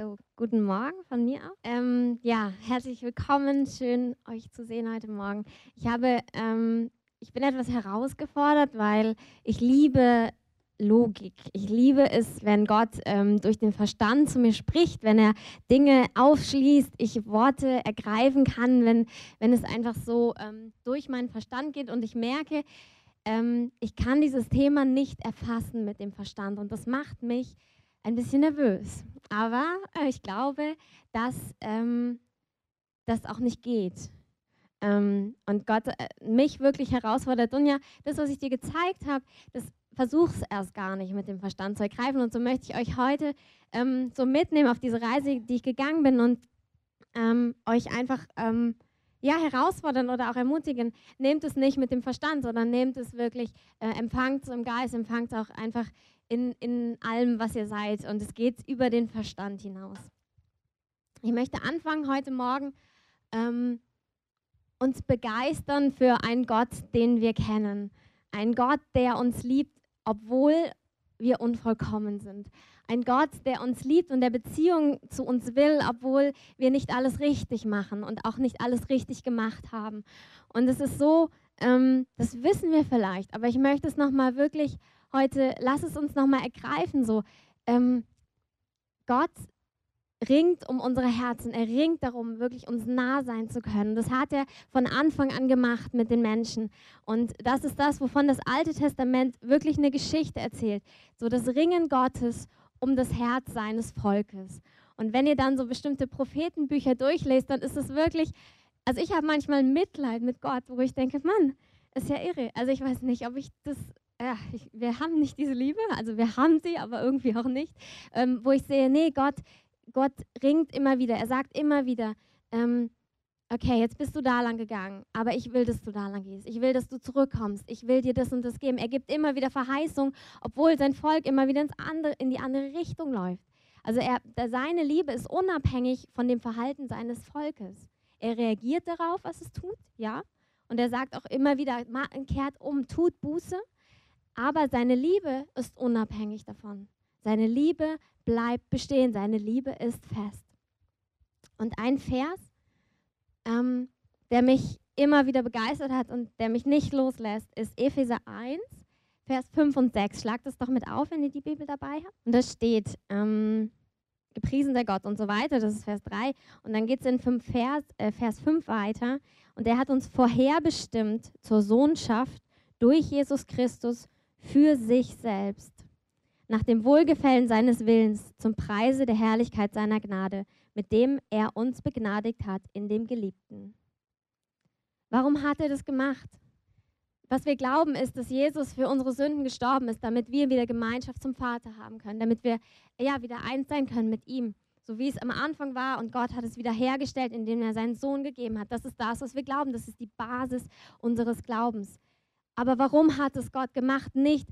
So, guten Morgen von mir auch. Ähm, ja, herzlich willkommen. Schön, euch zu sehen heute Morgen. Ich habe, ähm, ich bin etwas herausgefordert, weil ich liebe Logik. Ich liebe es, wenn Gott ähm, durch den Verstand zu mir spricht, wenn er Dinge aufschließt, ich Worte ergreifen kann, wenn, wenn es einfach so ähm, durch meinen Verstand geht und ich merke, ähm, ich kann dieses Thema nicht erfassen mit dem Verstand und das macht mich ein bisschen nervös. Aber äh, ich glaube, dass ähm, das auch nicht geht. Ähm, und Gott äh, mich wirklich herausfordert. Und ja, das, was ich dir gezeigt habe, das versuch es erst gar nicht mit dem Verstand zu ergreifen. Und so möchte ich euch heute ähm, so mitnehmen auf diese Reise, die ich gegangen bin und ähm, euch einfach ähm, ja, herausfordern oder auch ermutigen. Nehmt es nicht mit dem Verstand, sondern nehmt es wirklich, äh, empfangt es im Geist, empfangt es auch einfach in, in allem, was ihr seid. Und es geht über den Verstand hinaus. Ich möchte anfangen heute Morgen, ähm, uns begeistern für einen Gott, den wir kennen. Ein Gott, der uns liebt, obwohl wir unvollkommen sind. Ein Gott, der uns liebt und der Beziehung zu uns will, obwohl wir nicht alles richtig machen und auch nicht alles richtig gemacht haben. Und es ist so, ähm, das wissen wir vielleicht, aber ich möchte es nochmal wirklich heute, lass es uns nochmal ergreifen, so. Ähm, Gott ringt um unsere Herzen. Er ringt darum, wirklich uns nah sein zu können. Das hat er von Anfang an gemacht mit den Menschen. Und das ist das, wovon das Alte Testament wirklich eine Geschichte erzählt. So das Ringen Gottes um das Herz seines Volkes. Und wenn ihr dann so bestimmte Prophetenbücher durchlest, dann ist es wirklich, also ich habe manchmal Mitleid mit Gott, wo ich denke, Mann, ist ja irre. Also ich weiß nicht, ob ich das ja, ich, wir haben nicht diese Liebe, also wir haben sie, aber irgendwie auch nicht, ähm, wo ich sehe, nee, Gott, Gott ringt immer wieder, er sagt immer wieder, ähm, okay, jetzt bist du da lang gegangen, aber ich will, dass du da lang gehst. Ich will, dass du zurückkommst. Ich will dir das und das geben. Er gibt immer wieder Verheißung, obwohl sein Volk immer wieder ins andere, in die andere Richtung läuft. Also er, seine Liebe ist unabhängig von dem Verhalten seines Volkes. Er reagiert darauf, was es tut, ja. Und er sagt auch immer wieder, kehrt um, tut Buße. Aber seine Liebe ist unabhängig davon. Seine Liebe bleibt bestehen. Seine Liebe ist fest. Und ein Vers, ähm, der mich immer wieder begeistert hat und der mich nicht loslässt, ist Epheser 1, Vers 5 und 6. Schlagt das doch mit auf, wenn ihr die Bibel dabei habt. Und da steht, ähm, gepriesen der Gott und so weiter, das ist Vers 3. Und dann geht es in 5 Vers, äh, Vers 5 weiter. Und der hat uns vorherbestimmt zur Sohnschaft durch Jesus Christus für sich selbst, nach dem Wohlgefällen seines Willens, zum Preise der Herrlichkeit seiner Gnade, mit dem er uns begnadigt hat in dem Geliebten. Warum hat er das gemacht? Was wir glauben ist, dass Jesus für unsere Sünden gestorben ist, damit wir wieder Gemeinschaft zum Vater haben können, damit wir ja wieder eins sein können mit ihm, so wie es am Anfang war und Gott hat es wieder hergestellt, indem er seinen Sohn gegeben hat. Das ist das, was wir glauben, das ist die Basis unseres Glaubens. Aber warum hat es Gott gemacht? Nicht,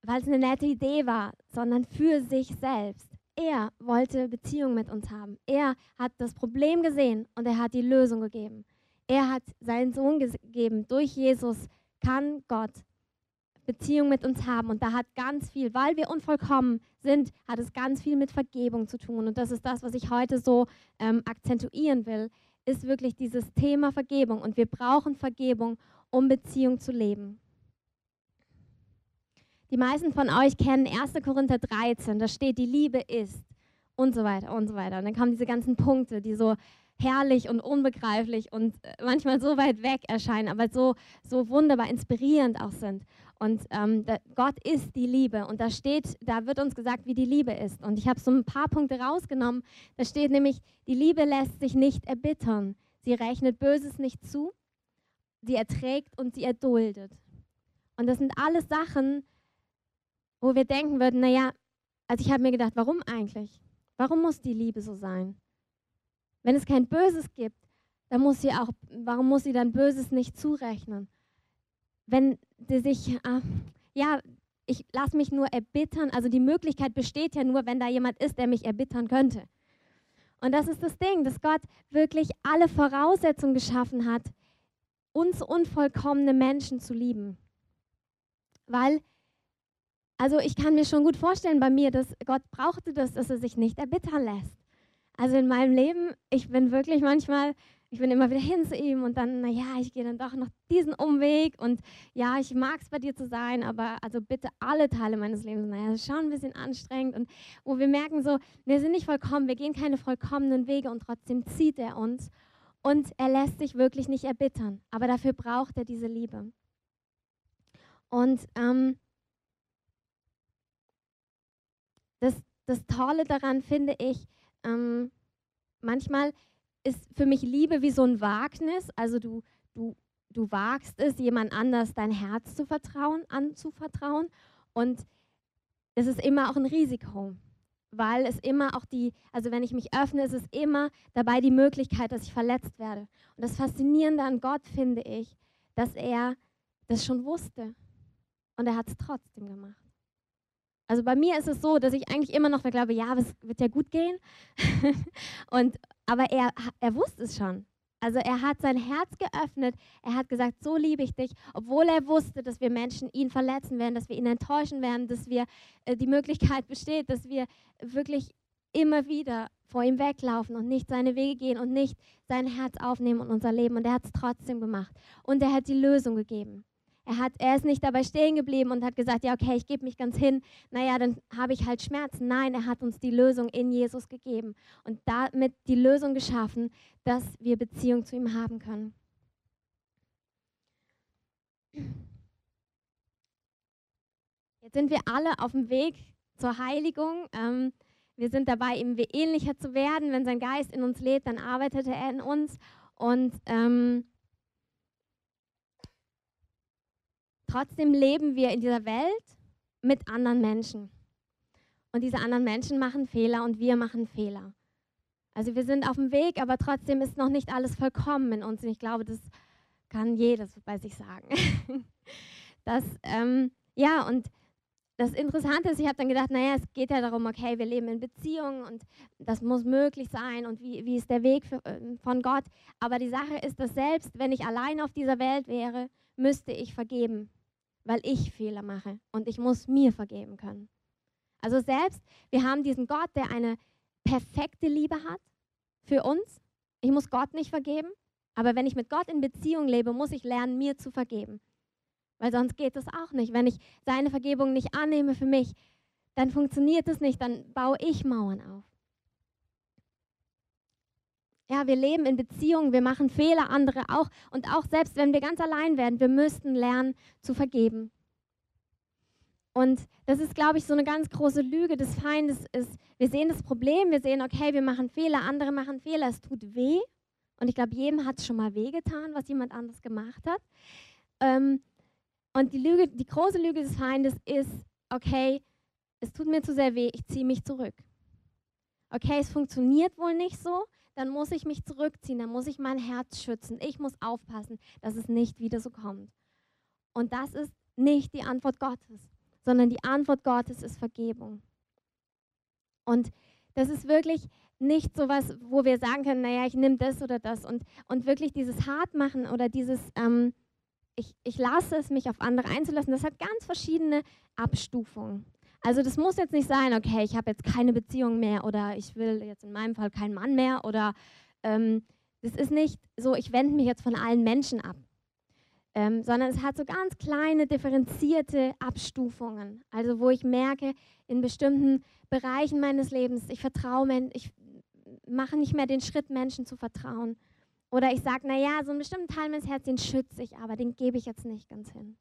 weil es eine nette Idee war, sondern für sich selbst. Er wollte Beziehung mit uns haben. Er hat das Problem gesehen und er hat die Lösung gegeben. Er hat seinen Sohn gegeben. Durch Jesus kann Gott Beziehung mit uns haben. Und da hat ganz viel, weil wir unvollkommen sind, hat es ganz viel mit Vergebung zu tun. Und das ist das, was ich heute so ähm, akzentuieren will, ist wirklich dieses Thema Vergebung. Und wir brauchen Vergebung, um Beziehung zu leben. Die meisten von euch kennen 1. Korinther 13, da steht, die Liebe ist und so weiter und so weiter. Und dann kommen diese ganzen Punkte, die so herrlich und unbegreiflich und äh, manchmal so weit weg erscheinen, aber so, so wunderbar inspirierend auch sind. Und ähm, Gott ist die Liebe. Und da steht, da wird uns gesagt, wie die Liebe ist. Und ich habe so ein paar Punkte rausgenommen. Da steht nämlich, die Liebe lässt sich nicht erbittern. Sie rechnet Böses nicht zu sie erträgt und sie erduldet. Und das sind alles Sachen, wo wir denken würden, naja, also ich habe mir gedacht, warum eigentlich? Warum muss die Liebe so sein? Wenn es kein Böses gibt, dann muss sie auch, warum muss sie dann Böses nicht zurechnen? Wenn sie sich, äh, ja, ich lasse mich nur erbittern, also die Möglichkeit besteht ja nur, wenn da jemand ist, der mich erbittern könnte. Und das ist das Ding, dass Gott wirklich alle Voraussetzungen geschaffen hat, uns unvollkommene Menschen zu lieben. Weil also ich kann mir schon gut vorstellen bei mir, dass Gott brauchte das, dass er sich nicht erbittern lässt. Also in meinem Leben, ich bin wirklich manchmal, ich bin immer wieder hin zu ihm und dann, naja, ich gehe dann doch noch diesen Umweg und ja, ich mag es bei dir zu sein, aber also bitte alle Teile meines Lebens, naja, das ist schon ein bisschen anstrengend und wo wir merken so, wir sind nicht vollkommen, wir gehen keine vollkommenen Wege und trotzdem zieht er uns und er lässt sich wirklich nicht erbittern, aber dafür braucht er diese Liebe. Und ähm, das, das Tolle daran finde ich, ähm, manchmal ist für mich Liebe wie so ein Wagnis. Also du, du, du wagst es, jemand anders dein Herz zu vertrauen, anzuvertrauen. Und es ist immer auch ein Risiko, weil es immer auch die, also wenn ich mich öffne, ist es immer dabei die Möglichkeit, dass ich verletzt werde. Und das Faszinierende an Gott finde ich, dass er das schon wusste und er hat es trotzdem gemacht. Also bei mir ist es so, dass ich eigentlich immer noch glaube, ja, es wird ja gut gehen. und, aber er, er wusste es schon. Also er hat sein Herz geöffnet. Er hat gesagt, so liebe ich dich, obwohl er wusste, dass wir Menschen ihn verletzen werden, dass wir ihn enttäuschen werden, dass wir äh, die Möglichkeit besteht, dass wir wirklich immer wieder vor ihm weglaufen und nicht seine Wege gehen und nicht sein Herz aufnehmen und unser Leben. Und er hat es trotzdem gemacht. Und er hat die Lösung gegeben. Er, hat, er ist nicht dabei stehen geblieben und hat gesagt, ja, okay, ich gebe mich ganz hin, naja, dann habe ich halt Schmerzen. Nein, er hat uns die Lösung in Jesus gegeben und damit die Lösung geschaffen, dass wir Beziehung zu ihm haben können. Jetzt sind wir alle auf dem Weg zur Heiligung. Ähm, wir sind dabei, ihm ähnlicher zu werden. Wenn sein Geist in uns lebt, dann arbeitet er in uns. Und ähm, Trotzdem leben wir in dieser Welt mit anderen Menschen. Und diese anderen Menschen machen Fehler und wir machen Fehler. Also wir sind auf dem Weg, aber trotzdem ist noch nicht alles vollkommen in uns. Und ich glaube, das kann jedes bei sich sagen. das, ähm, ja, und das Interessante ist, ich habe dann gedacht, naja, es geht ja darum, okay, wir leben in Beziehungen und das muss möglich sein und wie, wie ist der Weg für, äh, von Gott. Aber die Sache ist, dass selbst wenn ich allein auf dieser Welt wäre, müsste ich vergeben weil ich Fehler mache und ich muss mir vergeben können. Also selbst, wir haben diesen Gott, der eine perfekte Liebe hat für uns. Ich muss Gott nicht vergeben, aber wenn ich mit Gott in Beziehung lebe, muss ich lernen, mir zu vergeben. Weil sonst geht das auch nicht. Wenn ich seine Vergebung nicht annehme für mich, dann funktioniert es nicht, dann baue ich Mauern auf. Ja, wir leben in Beziehungen, wir machen Fehler, andere auch. Und auch selbst wenn wir ganz allein werden, wir müssten lernen zu vergeben. Und das ist, glaube ich, so eine ganz große Lüge des Feindes. Ist, wir sehen das Problem, wir sehen, okay, wir machen Fehler, andere machen Fehler, es tut weh. Und ich glaube, jedem hat es schon mal wehgetan, was jemand anderes gemacht hat. Ähm, und die, Lüge, die große Lüge des Feindes ist, okay, es tut mir zu sehr weh, ich ziehe mich zurück. Okay, es funktioniert wohl nicht so, dann muss ich mich zurückziehen, dann muss ich mein Herz schützen. Ich muss aufpassen, dass es nicht wieder so kommt. Und das ist nicht die Antwort Gottes, sondern die Antwort Gottes ist Vergebung. Und das ist wirklich nicht so was, wo wir sagen können, naja, ich nehme das oder das. Und, und wirklich dieses Hartmachen oder dieses, ähm, ich, ich lasse es, mich auf andere einzulassen, das hat ganz verschiedene Abstufungen. Also das muss jetzt nicht sein, okay, ich habe jetzt keine Beziehung mehr oder ich will jetzt in meinem Fall keinen Mann mehr oder ähm, das ist nicht so, ich wende mich jetzt von allen Menschen ab, ähm, sondern es hat so ganz kleine differenzierte Abstufungen. Also wo ich merke, in bestimmten Bereichen meines Lebens, ich vertraue ich mache nicht mehr den Schritt, Menschen zu vertrauen. Oder ich sage, naja, so einen bestimmten Teil meines Herzens, den schütze ich, aber den gebe ich jetzt nicht ganz hin.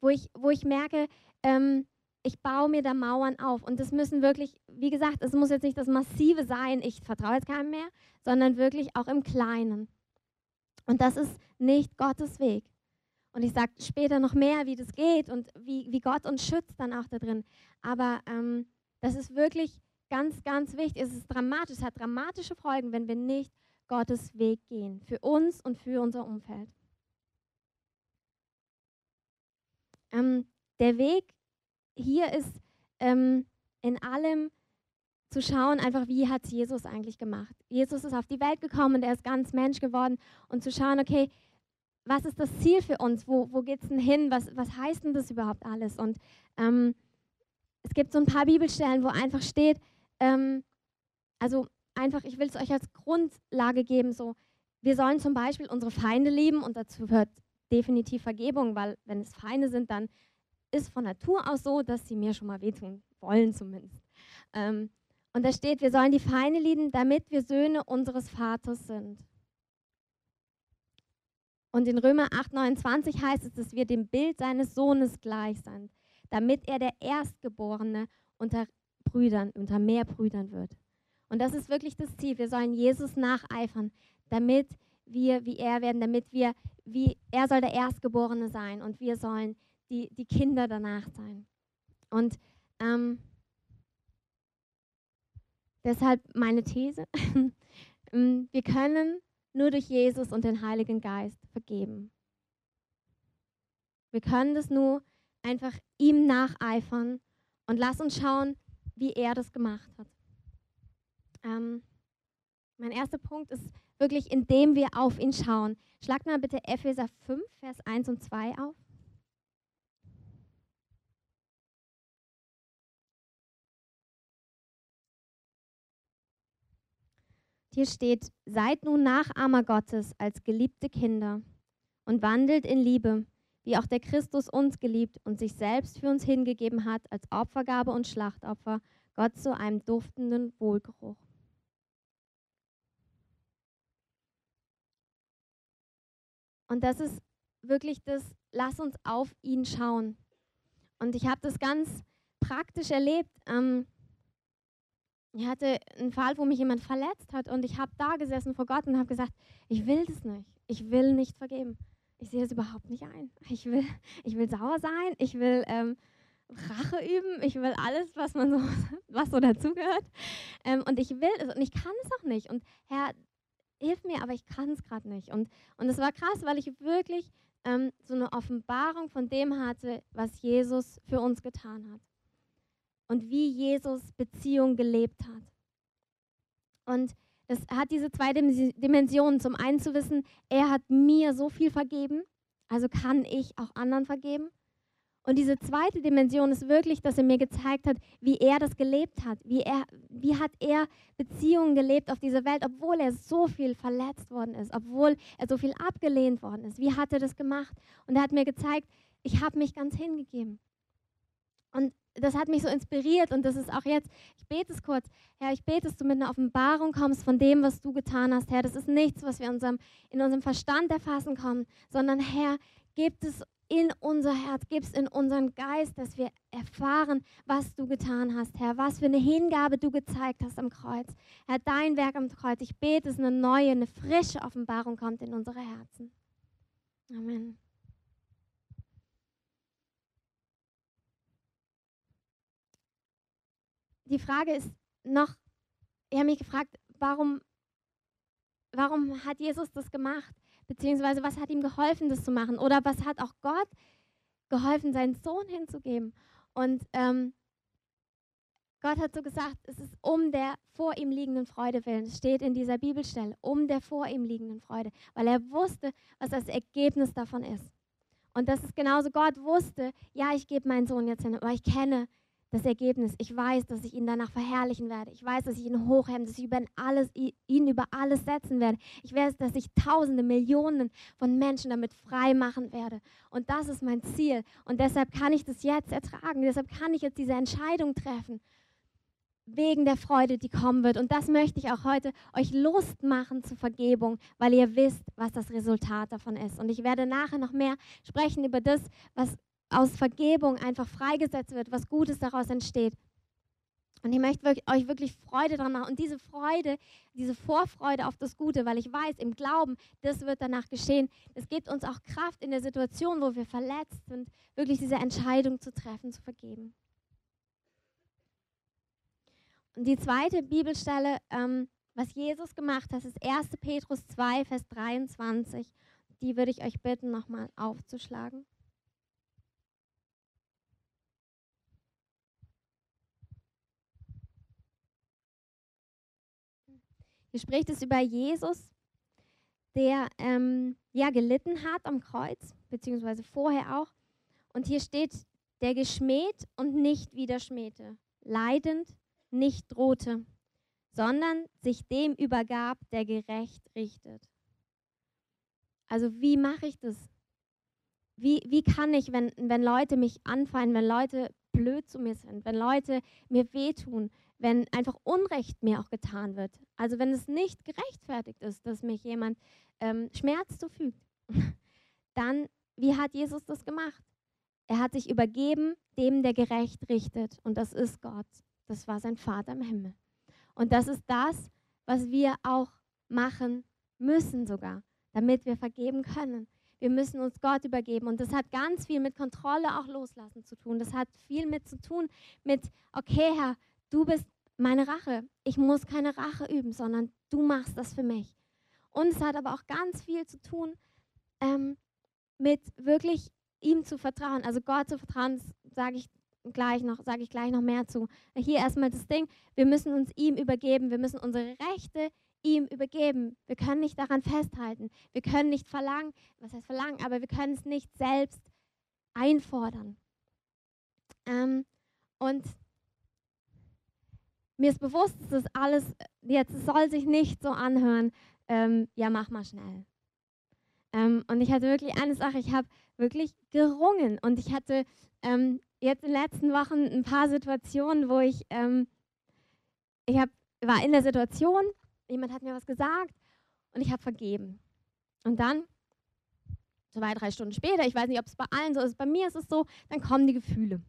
Wo ich, wo ich merke, ähm, ich baue mir da Mauern auf. Und das müssen wirklich, wie gesagt, es muss jetzt nicht das Massive sein, ich vertraue jetzt keinem mehr, sondern wirklich auch im Kleinen. Und das ist nicht Gottes Weg. Und ich sage später noch mehr, wie das geht und wie, wie Gott uns schützt dann auch da drin. Aber ähm, das ist wirklich ganz, ganz wichtig. Es ist dramatisch, es hat dramatische Folgen, wenn wir nicht Gottes Weg gehen. Für uns und für unser Umfeld. Ähm, der Weg hier ist ähm, in allem zu schauen, einfach wie hat Jesus eigentlich gemacht. Jesus ist auf die Welt gekommen und er ist ganz Mensch geworden und zu schauen, okay, was ist das Ziel für uns? Wo, wo geht es denn hin? Was, was heißt denn das überhaupt alles? Und ähm, es gibt so ein paar Bibelstellen, wo einfach steht, ähm, also einfach, ich will es euch als Grundlage geben, so, wir sollen zum Beispiel unsere Feinde lieben und dazu gehört definitiv Vergebung, weil wenn es Feinde sind, dann ist von Natur aus so, dass sie mir schon mal wehtun wollen zumindest. Ähm, und da steht, wir sollen die Feinde lieben, damit wir Söhne unseres Vaters sind. Und in Römer 8, 29 heißt es, dass wir dem Bild seines Sohnes gleich sind, damit er der Erstgeborene unter Brüdern, unter mehr Brüdern wird. Und das ist wirklich das Ziel. Wir sollen Jesus nacheifern, damit wir wie er werden, damit wir wie er soll der Erstgeborene sein und wir sollen die, die Kinder danach sein. Und ähm, deshalb meine These, ähm, wir können nur durch Jesus und den Heiligen Geist vergeben. Wir können das nur einfach ihm nacheifern und lass uns schauen, wie er das gemacht hat. Ähm, mein erster Punkt ist wirklich, indem wir auf ihn schauen. Schlag mal bitte Epheser 5, Vers 1 und 2 auf. Hier steht, seid nun Nachahmer Gottes als geliebte Kinder und wandelt in Liebe, wie auch der Christus uns geliebt und sich selbst für uns hingegeben hat als Opfergabe und Schlachtopfer, Gott zu einem duftenden Wohlgeruch. Und das ist wirklich das, lass uns auf ihn schauen. Und ich habe das ganz praktisch erlebt. Ähm, ich hatte einen Fall, wo mich jemand verletzt hat und ich habe da gesessen vor Gott und habe gesagt, ich will das nicht. Ich will nicht vergeben. Ich sehe das überhaupt nicht ein. Ich will, ich will sauer sein. Ich will ähm, Rache üben. Ich will alles, was man so, was so dazugehört. Ähm, und ich will es und ich kann es auch nicht. Und Herr, hilf mir, aber ich kann es gerade nicht. Und, und es war krass, weil ich wirklich ähm, so eine Offenbarung von dem hatte, was Jesus für uns getan hat und wie Jesus Beziehung gelebt hat. Und das hat diese zwei Dimensionen. Zum einen zu wissen, er hat mir so viel vergeben, also kann ich auch anderen vergeben. Und diese zweite Dimension ist wirklich, dass er mir gezeigt hat, wie er das gelebt hat. Wie, er, wie hat er Beziehungen gelebt auf dieser Welt, obwohl er so viel verletzt worden ist, obwohl er so viel abgelehnt worden ist. Wie hat er das gemacht? Und er hat mir gezeigt, ich habe mich ganz hingegeben. Und das hat mich so inspiriert und das ist auch jetzt, ich bete es kurz, Herr, ich bete, dass du mit einer Offenbarung kommst von dem, was du getan hast, Herr. Das ist nichts, was wir in unserem, in unserem Verstand erfassen können, sondern Herr, gib es in unser Herz, gib es in unseren Geist, dass wir erfahren, was du getan hast, Herr, was für eine Hingabe du gezeigt hast am Kreuz. Herr, dein Werk am Kreuz. Ich bete, dass eine neue, eine frische Offenbarung kommt in unsere Herzen. Amen. Die Frage ist noch, ich habe mich gefragt, warum, warum hat Jesus das gemacht? Beziehungsweise was hat ihm geholfen, das zu machen? Oder was hat auch Gott geholfen, seinen Sohn hinzugeben? Und ähm, Gott hat so gesagt, es ist um der vor ihm liegenden Freude willen. Es steht in dieser Bibelstelle, um der vor ihm liegenden Freude, weil er wusste, was das Ergebnis davon ist. Und das ist genauso, Gott wusste, ja, ich gebe meinen Sohn jetzt hin, aber ich kenne das Ergebnis. Ich weiß, dass ich ihn danach verherrlichen werde. Ich weiß, dass ich ihn hochheben, dass ich über alles, ihn über alles setzen werde. Ich weiß, dass ich Tausende, Millionen von Menschen damit frei machen werde. Und das ist mein Ziel. Und deshalb kann ich das jetzt ertragen. Deshalb kann ich jetzt diese Entscheidung treffen. Wegen der Freude, die kommen wird. Und das möchte ich auch heute euch Lust machen zur Vergebung, weil ihr wisst, was das Resultat davon ist. Und ich werde nachher noch mehr sprechen über das, was aus Vergebung einfach freigesetzt wird, was Gutes daraus entsteht. Und ich möchte euch wirklich Freude daran machen. Und diese Freude, diese Vorfreude auf das Gute, weil ich weiß, im Glauben, das wird danach geschehen. Es gibt uns auch Kraft in der Situation, wo wir verletzt sind, wirklich diese Entscheidung zu treffen, zu vergeben. Und die zweite Bibelstelle, ähm, was Jesus gemacht hat, ist 1. Petrus 2, Vers 23. Die würde ich euch bitten, nochmal aufzuschlagen. Hier spricht es über Jesus, der ähm, ja gelitten hat am Kreuz, beziehungsweise vorher auch. Und hier steht der geschmäht und nicht wieder schmähte, leidend nicht drohte, sondern sich dem übergab, der gerecht richtet. Also wie mache ich das? Wie, wie kann ich, wenn, wenn Leute mich anfallen, wenn Leute blöd zu mir sind, wenn Leute mir wehtun, wenn einfach Unrecht mir auch getan wird. Also wenn es nicht gerechtfertigt ist, dass mich jemand ähm, Schmerz zufügt, dann, wie hat Jesus das gemacht? Er hat sich übergeben dem, der gerecht richtet. Und das ist Gott. Das war sein Vater im Himmel. Und das ist das, was wir auch machen müssen sogar, damit wir vergeben können. Wir müssen uns Gott übergeben. Und das hat ganz viel mit Kontrolle auch loslassen zu tun. Das hat viel mit zu tun mit, okay, Herr, du bist meine Rache. Ich muss keine Rache üben, sondern du machst das für mich. Und es hat aber auch ganz viel zu tun ähm, mit wirklich ihm zu vertrauen. Also Gott zu vertrauen, sage ich gleich noch, sage ich gleich noch mehr zu. Hier erstmal das Ding, wir müssen uns ihm übergeben, wir müssen unsere Rechte ihm übergeben. Wir können nicht daran festhalten. Wir können nicht verlangen, was heißt verlangen, aber wir können es nicht selbst einfordern. Ähm, und mir ist bewusst, dass das alles, jetzt soll sich nicht so anhören, ähm, ja, mach mal schnell. Ähm, und ich hatte wirklich eine Sache, ich habe wirklich gerungen und ich hatte ähm, jetzt in den letzten Wochen ein paar Situationen, wo ich, ähm, ich hab, war in der Situation jemand hat mir was gesagt und ich habe vergeben. Und dann, zwei, drei Stunden später, ich weiß nicht, ob es bei allen so ist, bei mir ist es so, dann kommen die Gefühle.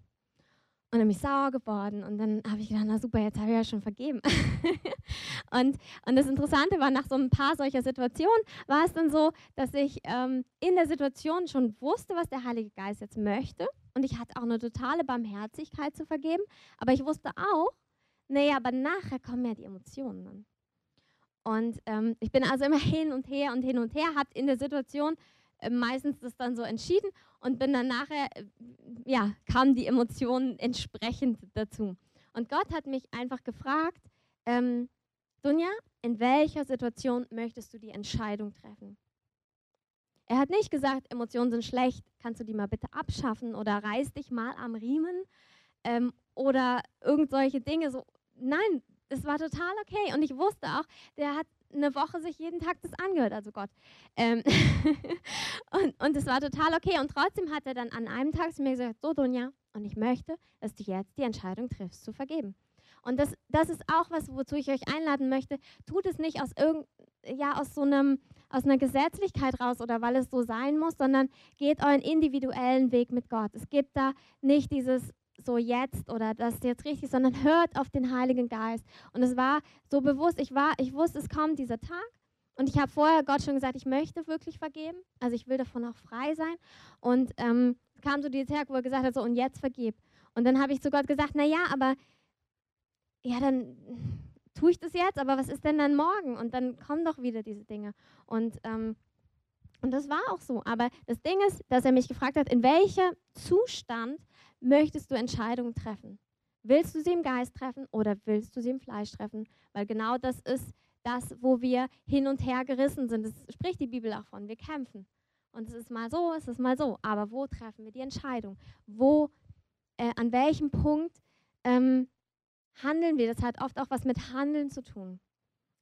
Und dann bin ich sauer geworden und dann habe ich gedacht, na super, jetzt habe ich ja schon vergeben. und, und das Interessante war, nach so ein paar solcher Situationen war es dann so, dass ich ähm, in der Situation schon wusste, was der Heilige Geist jetzt möchte. Und ich hatte auch eine totale Barmherzigkeit zu vergeben. Aber ich wusste auch, naja, aber nachher kommen ja die Emotionen dann. Und ähm, ich bin also immer hin und her und hin und her, habe in der Situation meistens das dann so entschieden und bin dann nachher, äh, ja, kamen die Emotionen entsprechend dazu. Und Gott hat mich einfach gefragt, ähm, Dunja, in welcher Situation möchtest du die Entscheidung treffen? Er hat nicht gesagt, Emotionen sind schlecht, kannst du die mal bitte abschaffen oder reiß dich mal am Riemen ähm, oder irgend solche Dinge. So, nein, es war total okay. Und ich wusste auch, der hat eine Woche sich jeden Tag das angehört, also Gott. Ähm und, und es war total okay. Und trotzdem hat er dann an einem Tag zu mir gesagt, so Dunja, und ich möchte, dass du jetzt die Entscheidung triffst, zu vergeben. Und das, das ist auch was, wozu ich euch einladen möchte. Tut es nicht aus irgend, ja, aus so einem, aus einer Gesetzlichkeit raus oder weil es so sein muss, sondern geht euren individuellen Weg mit Gott. Es gibt da nicht dieses, so jetzt oder das ist jetzt richtig, sondern hört auf den Heiligen Geist. Und es war so bewusst, ich war, ich wusste, es kommt dieser Tag. Und ich habe vorher Gott schon gesagt, ich möchte wirklich vergeben. Also ich will davon auch frei sein. Und ähm, kam so dieser Tag, wo er gesagt hat, so und jetzt vergib. Und dann habe ich zu Gott gesagt, na ja, aber ja, dann tue ich das jetzt, aber was ist denn dann morgen? Und dann kommen doch wieder diese Dinge. Und ähm, und das war auch so. Aber das Ding ist, dass er mich gefragt hat, in welchem Zustand möchtest du Entscheidungen treffen? Willst du sie im Geist treffen oder willst du sie im Fleisch treffen? Weil genau das ist das, wo wir hin und her gerissen sind. Das spricht die Bibel auch von. Wir kämpfen. Und es ist mal so, es ist mal so. Aber wo treffen wir die Entscheidung? Wo, äh, an welchem Punkt ähm, handeln wir? Das hat oft auch was mit Handeln zu tun.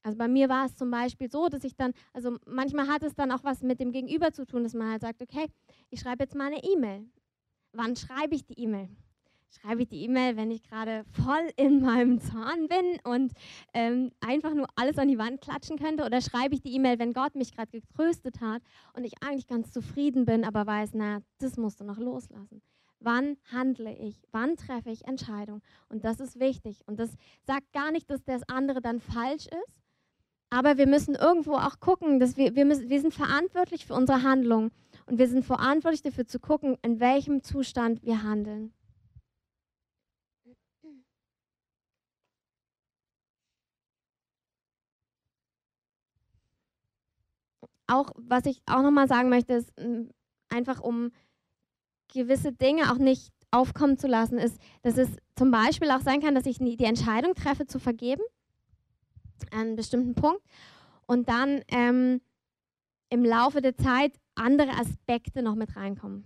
Also bei mir war es zum Beispiel so, dass ich dann, also manchmal hat es dann auch was mit dem Gegenüber zu tun, dass man halt sagt, okay, ich schreibe jetzt mal eine E-Mail. Wann schreibe ich die E-Mail? Schreibe ich die E-Mail, wenn ich gerade voll in meinem Zorn bin und ähm, einfach nur alles an die Wand klatschen könnte? Oder schreibe ich die E-Mail, wenn Gott mich gerade getröstet hat und ich eigentlich ganz zufrieden bin, aber weiß, na, das musst du noch loslassen? Wann handle ich? Wann treffe ich Entscheidungen? Und das ist wichtig. Und das sagt gar nicht, dass das andere dann falsch ist, aber wir müssen irgendwo auch gucken, dass wir, wir, müssen, wir sind verantwortlich für unsere Handlung. Und wir sind verantwortlich dafür zu gucken, in welchem Zustand wir handeln. Auch was ich auch nochmal sagen möchte, ist einfach um gewisse Dinge auch nicht aufkommen zu lassen, ist, dass es zum Beispiel auch sein kann, dass ich die Entscheidung treffe zu vergeben, an einem bestimmten Punkt, und dann ähm, im Laufe der Zeit andere Aspekte noch mit reinkommen.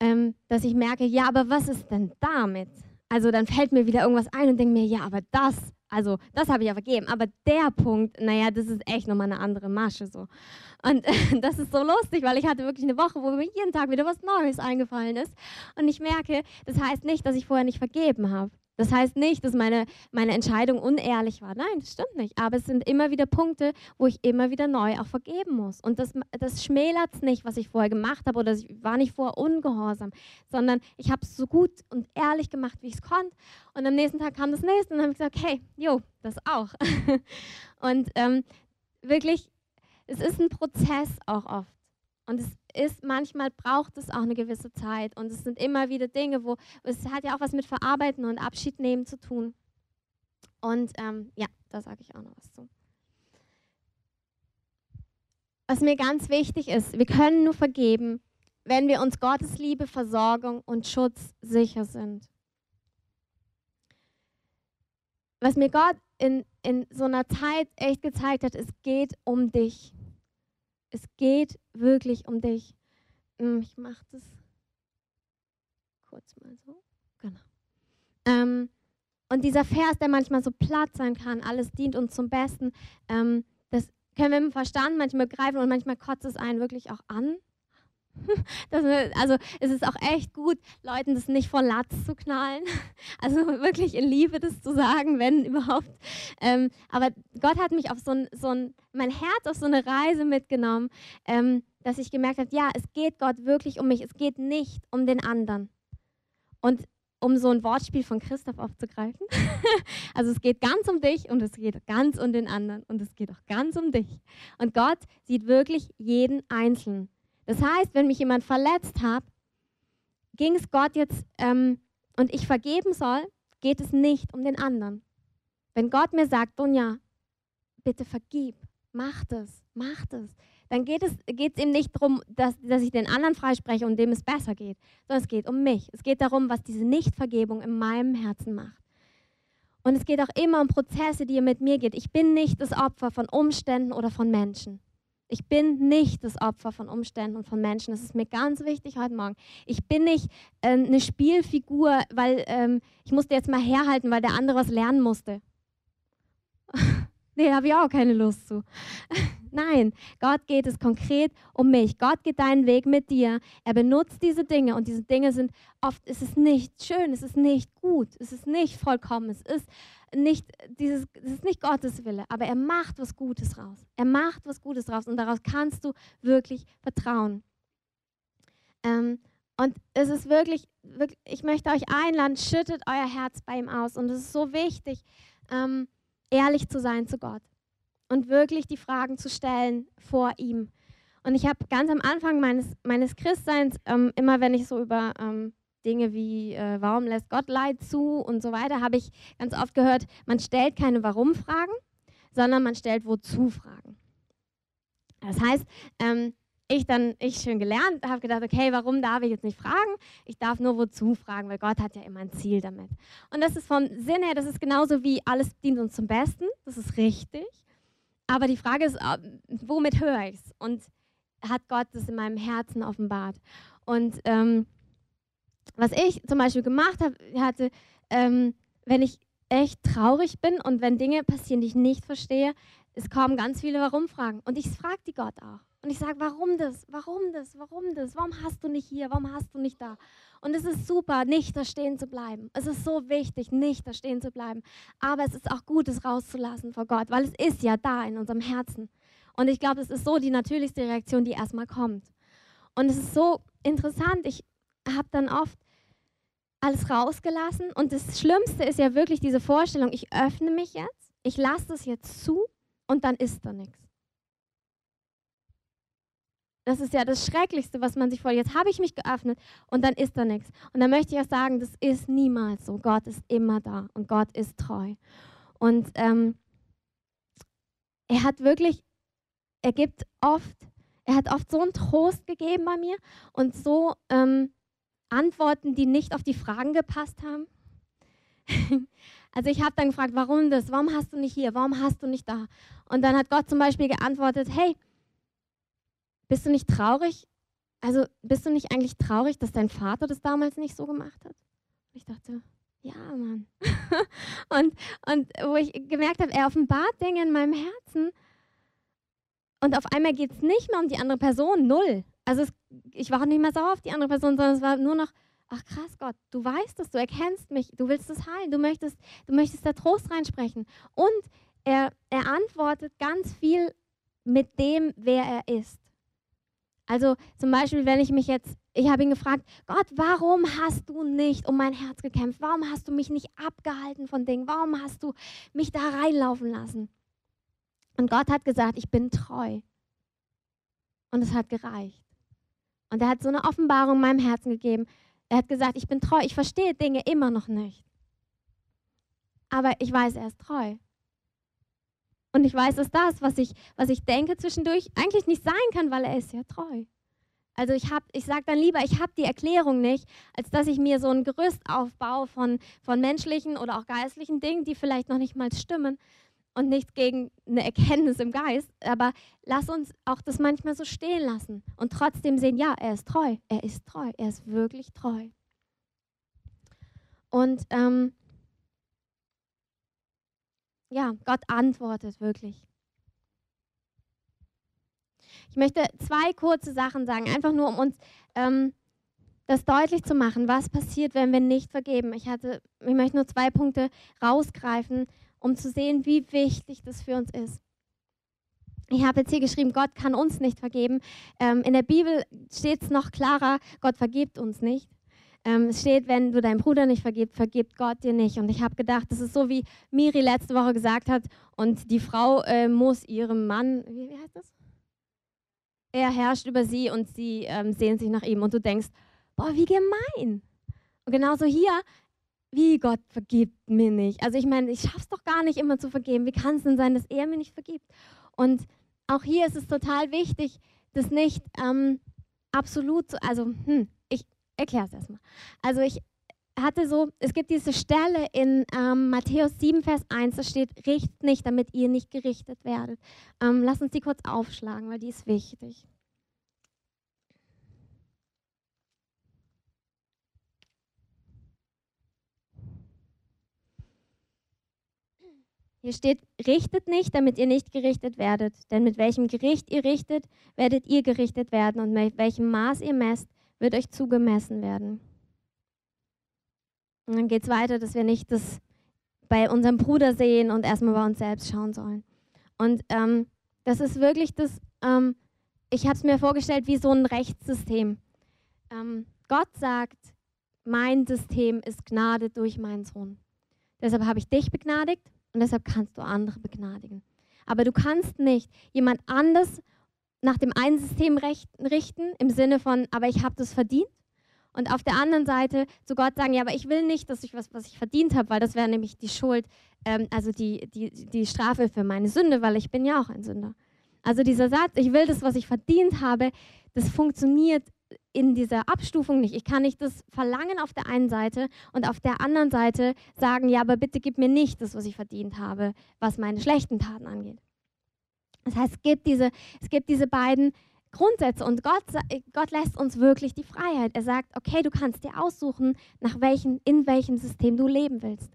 ähm, dass ich merke, ja, aber was ist denn damit? Also dann fällt mir wieder irgendwas ein und denke mir, ja, aber das, also das habe ich ja vergeben. Aber der Punkt, naja, das ist echt nochmal eine andere Masche so. Und äh, das ist so lustig, weil ich hatte wirklich eine Woche, wo mir jeden Tag wieder was Neues eingefallen ist. Und ich merke, das heißt nicht, dass ich vorher nicht vergeben habe. Das heißt nicht, dass meine, meine Entscheidung unehrlich war. Nein, das stimmt nicht. Aber es sind immer wieder Punkte, wo ich immer wieder neu auch vergeben muss. Und das, das schmälert es nicht, was ich vorher gemacht habe oder ich war nicht vorher ungehorsam, sondern ich habe es so gut und ehrlich gemacht, wie ich es konnte. Und am nächsten Tag kam das nächste und dann habe ich gesagt, hey, jo, das auch. und ähm, wirklich, es ist ein Prozess auch oft. Und es ist, manchmal braucht es auch eine gewisse Zeit. Und es sind immer wieder Dinge, wo es hat ja auch was mit Verarbeiten und Abschied nehmen zu tun. Und ähm, ja, da sage ich auch noch was zu. Was mir ganz wichtig ist, wir können nur vergeben, wenn wir uns Gottes Liebe, Versorgung und Schutz sicher sind. Was mir Gott in, in so einer Zeit echt gezeigt hat, es geht um dich. Es geht wirklich um dich. Hm, ich mache das kurz mal so. Genau. Ähm, und dieser Vers, der manchmal so platt sein kann, alles dient uns zum Besten, ähm, das können wir im Verstand manchmal begreifen und manchmal kotzt es einen wirklich auch an. Das, also es ist auch echt gut, Leuten das nicht vor Latz zu knallen. Also wirklich in Liebe das zu sagen, wenn überhaupt. Ähm, aber Gott hat mich auf so ein, so ein, mein Herz auf so eine Reise mitgenommen, ähm, dass ich gemerkt habe, ja, es geht Gott wirklich um mich. Es geht nicht um den anderen. Und um so ein Wortspiel von Christoph aufzugreifen. also es geht ganz um dich und es geht ganz um den anderen und es geht auch ganz um dich. Und Gott sieht wirklich jeden Einzelnen. Das heißt, wenn mich jemand verletzt hat, ging es Gott jetzt ähm, und ich vergeben soll, geht es nicht um den anderen. Wenn Gott mir sagt, Dunja, bitte vergib, mach das, mach das, dann geht es geht's ihm nicht darum, dass, dass ich den anderen freispreche und dem es besser geht, sondern es geht um mich. Es geht darum, was diese Nichtvergebung in meinem Herzen macht. Und es geht auch immer um Prozesse, die ihr mit mir geht. Ich bin nicht das Opfer von Umständen oder von Menschen. Ich bin nicht das Opfer von Umständen und von Menschen. Das ist mir ganz wichtig heute Morgen. Ich bin nicht äh, eine Spielfigur, weil ähm, ich musste jetzt mal herhalten, weil der andere was lernen musste. nee, da habe ich auch keine Lust zu. Nein, Gott geht es konkret um mich. Gott geht deinen Weg mit dir. Er benutzt diese Dinge und diese Dinge sind oft, es ist nicht schön, es ist nicht gut, es ist nicht vollkommen, es ist nicht, dieses, es ist nicht Gottes Wille, aber er macht was Gutes raus. Er macht was Gutes raus und daraus kannst du wirklich vertrauen. Ähm, und es ist wirklich, wirklich, ich möchte euch einladen, schüttet euer Herz bei ihm aus. Und es ist so wichtig, ähm, ehrlich zu sein zu Gott und wirklich die Fragen zu stellen vor ihm. Und ich habe ganz am Anfang meines, meines Christseins, ähm, immer wenn ich so über ähm, Dinge wie, äh, warum lässt Gott Leid zu und so weiter, habe ich ganz oft gehört, man stellt keine Warum-Fragen, sondern man stellt Wozu-Fragen. Das heißt, ähm, ich dann, ich schön gelernt, habe gedacht, okay, warum darf ich jetzt nicht fragen? Ich darf nur wozu fragen, weil Gott hat ja immer ein Ziel damit. Und das ist vom Sinn her, das ist genauso wie alles dient uns zum Besten, das ist richtig. Aber die Frage ist, womit höre ich es? Und hat Gott das in meinem Herzen offenbart? Und ähm, was ich zum Beispiel gemacht habe, hatte, ähm, wenn ich echt traurig bin und wenn Dinge passieren, die ich nicht verstehe, es kommen ganz viele Warum-Fragen. Und ich frage die Gott auch. Und ich sage, warum das? Warum das? Warum das? Warum hast du nicht hier? Warum hast du nicht da? Und es ist super, nicht da stehen zu bleiben. Es ist so wichtig, nicht da stehen zu bleiben. Aber es ist auch gut, es rauszulassen vor Gott, weil es ist ja da in unserem Herzen. Und ich glaube, es ist so die natürlichste Reaktion, die erstmal kommt. Und es ist so interessant. Ich habe dann oft alles rausgelassen. Und das Schlimmste ist ja wirklich diese Vorstellung, ich öffne mich jetzt, ich lasse das jetzt zu und dann ist da nichts. Das ist ja das Schrecklichste, was man sich vorstellt. Jetzt habe ich mich geöffnet und dann ist da nichts. Und da möchte ich auch sagen, das ist niemals so. Gott ist immer da und Gott ist treu. Und ähm, er hat wirklich, er gibt oft, er hat oft so einen Trost gegeben bei mir und so ähm, Antworten, die nicht auf die Fragen gepasst haben. also ich habe dann gefragt, warum das? Warum hast du nicht hier? Warum hast du nicht da? Und dann hat Gott zum Beispiel geantwortet, hey, bist du nicht traurig? also bist du nicht eigentlich traurig, dass dein Vater das damals nicht so gemacht hat? Ich dachte, ja, Mann. und, und wo ich gemerkt habe, er offenbart Dinge in meinem Herzen. Und auf einmal geht es nicht mehr um die andere Person, null. Also es, ich war auch nicht mehr sauer auf die andere Person, sondern es war nur noch, ach krass Gott, du weißt es, du erkennst mich, du willst es heilen, du möchtest, du möchtest da Trost reinsprechen. Und er, er antwortet ganz viel mit dem, wer er ist. Also zum Beispiel, wenn ich mich jetzt, ich habe ihn gefragt, Gott, warum hast du nicht um mein Herz gekämpft? Warum hast du mich nicht abgehalten von Dingen? Warum hast du mich da reinlaufen lassen? Und Gott hat gesagt, ich bin treu. Und es hat gereicht. Und er hat so eine Offenbarung meinem Herzen gegeben. Er hat gesagt, ich bin treu, ich verstehe Dinge immer noch nicht. Aber ich weiß, er ist treu. Und ich weiß, dass das, was ich, was ich denke zwischendurch, eigentlich nicht sein kann, weil er ist ja treu. Also ich, ich sage dann lieber, ich habe die Erklärung nicht, als dass ich mir so ein Gerüst aufbaue von, von menschlichen oder auch geistlichen Dingen, die vielleicht noch nicht mal stimmen und nichts gegen eine Erkenntnis im Geist. Aber lass uns auch das manchmal so stehen lassen und trotzdem sehen, ja, er ist treu, er ist treu, er ist wirklich treu. Und ähm, ja, Gott antwortet wirklich. Ich möchte zwei kurze Sachen sagen, einfach nur um uns ähm, das deutlich zu machen, was passiert, wenn wir nicht vergeben. Ich, hatte, ich möchte nur zwei Punkte rausgreifen, um zu sehen, wie wichtig das für uns ist. Ich habe jetzt hier geschrieben, Gott kann uns nicht vergeben. Ähm, in der Bibel steht es noch klarer, Gott vergibt uns nicht. Ähm, es steht, wenn du deinem Bruder nicht vergibst, vergibt Gott dir nicht. Und ich habe gedacht, das ist so, wie Miri letzte Woche gesagt hat, und die Frau äh, muss ihrem Mann, wie, wie, heißt das? Er herrscht über sie und sie ähm, sehnt sich nach ihm. Und du denkst, boah, wie gemein. Und genauso hier, wie Gott vergibt mir nicht. Also ich meine, ich schaff's doch gar nicht immer zu vergeben. Wie kann es denn sein, dass er mir nicht vergibt? Und auch hier ist es total wichtig, das nicht ähm, absolut zu, also hm, erkläre es erstmal. Also ich hatte so, es gibt diese Stelle in ähm, Matthäus 7, Vers 1, da steht, richtet nicht, damit ihr nicht gerichtet werdet. Ähm, lass uns die kurz aufschlagen, weil die ist wichtig. Hier steht, richtet nicht, damit ihr nicht gerichtet werdet. Denn mit welchem Gericht ihr richtet, werdet ihr gerichtet werden. Und mit welchem Maß ihr messt, wird euch zugemessen werden. Und dann geht es weiter, dass wir nicht das bei unserem Bruder sehen und erstmal bei uns selbst schauen sollen. Und ähm, das ist wirklich das, ähm, ich habe es mir vorgestellt wie so ein Rechtssystem. Ähm, Gott sagt, mein System ist Gnade durch meinen Sohn. Deshalb habe ich dich begnadigt und deshalb kannst du andere begnadigen. Aber du kannst nicht jemand anders nach dem einen System richten, im Sinne von, aber ich habe das verdient. Und auf der anderen Seite zu Gott sagen, ja, aber ich will nicht, dass ich was, was ich verdient habe, weil das wäre nämlich die Schuld, ähm, also die, die, die Strafe für meine Sünde, weil ich bin ja auch ein Sünder. Also dieser Satz, ich will das, was ich verdient habe, das funktioniert in dieser Abstufung nicht. Ich kann nicht das verlangen auf der einen Seite und auf der anderen Seite sagen, ja, aber bitte gib mir nicht das, was ich verdient habe, was meine schlechten Taten angeht. Das heißt, es gibt diese, es gibt diese beiden Grundsätze und Gott, Gott lässt uns wirklich die Freiheit. Er sagt, okay, du kannst dir aussuchen, nach welchem, in welchem System du leben willst.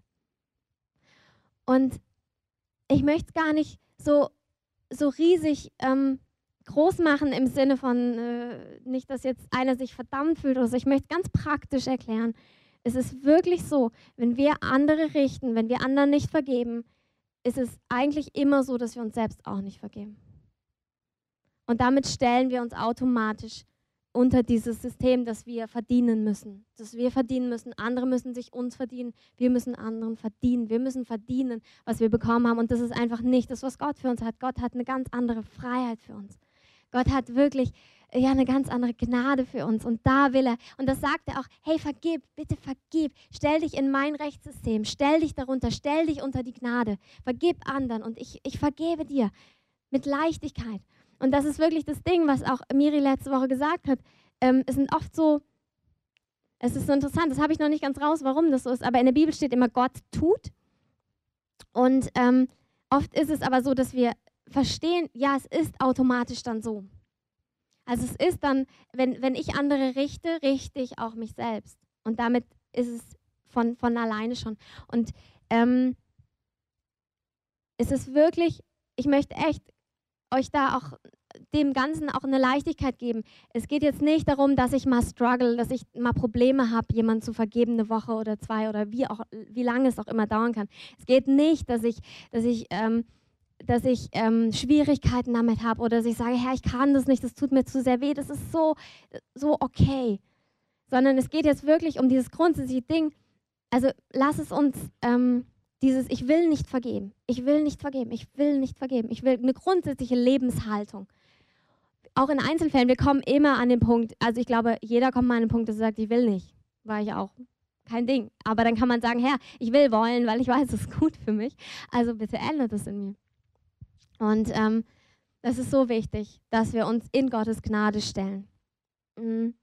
Und ich möchte es gar nicht so, so riesig ähm, groß machen im Sinne von, äh, nicht, dass jetzt einer sich verdammt fühlt oder so. Ich möchte ganz praktisch erklären. Es ist wirklich so, wenn wir andere richten, wenn wir anderen nicht vergeben, ist es eigentlich immer so, dass wir uns selbst auch nicht vergeben. Und damit stellen wir uns automatisch unter dieses System, dass wir verdienen müssen. Dass wir verdienen müssen, andere müssen sich uns verdienen, wir müssen anderen verdienen. Wir müssen verdienen, was wir bekommen haben. Und das ist einfach nicht das, was Gott für uns hat. Gott hat eine ganz andere Freiheit für uns. Gott hat wirklich ja eine ganz andere Gnade für uns und da will er und das sagt er auch, hey vergib, bitte vergib, stell dich in mein Rechtssystem, stell dich darunter, stell dich unter die Gnade, vergib anderen und ich, ich vergebe dir mit Leichtigkeit. Und das ist wirklich das Ding, was auch Miri letzte Woche gesagt hat. Ähm, es sind oft so, es ist so interessant, das habe ich noch nicht ganz raus, warum das so ist, aber in der Bibel steht immer, Gott tut. Und ähm, oft ist es aber so, dass wir verstehen, ja, es ist automatisch dann so. Also es ist dann, wenn, wenn ich andere richte, richte ich auch mich selbst. Und damit ist es von, von alleine schon. Und ähm, es ist wirklich, ich möchte echt euch da auch dem Ganzen auch eine Leichtigkeit geben. Es geht jetzt nicht darum, dass ich mal struggle, dass ich mal Probleme habe, jemanden zu vergeben, eine Woche oder zwei oder wie, auch, wie lange es auch immer dauern kann. Es geht nicht, dass ich, dass ich, ähm, dass ich ähm, Schwierigkeiten damit habe oder dass ich sage, Herr, ich kann das nicht, das tut mir zu sehr weh, das ist so, so okay. Sondern es geht jetzt wirklich um dieses grundsätzliche Ding. Also lass es uns ähm, dieses Ich will nicht vergeben, ich will nicht vergeben, ich will nicht vergeben, ich will eine grundsätzliche Lebenshaltung. Auch in Einzelfällen, wir kommen immer an den Punkt, also ich glaube, jeder kommt mal an den Punkt, dass er sagt, ich will nicht. War ich auch. Kein Ding. Aber dann kann man sagen, Herr, ich will wollen, weil ich weiß, es ist gut für mich. Also bitte ändert es in mir. Und ähm, das ist so wichtig, dass wir uns in Gottes Gnade stellen. Mhm.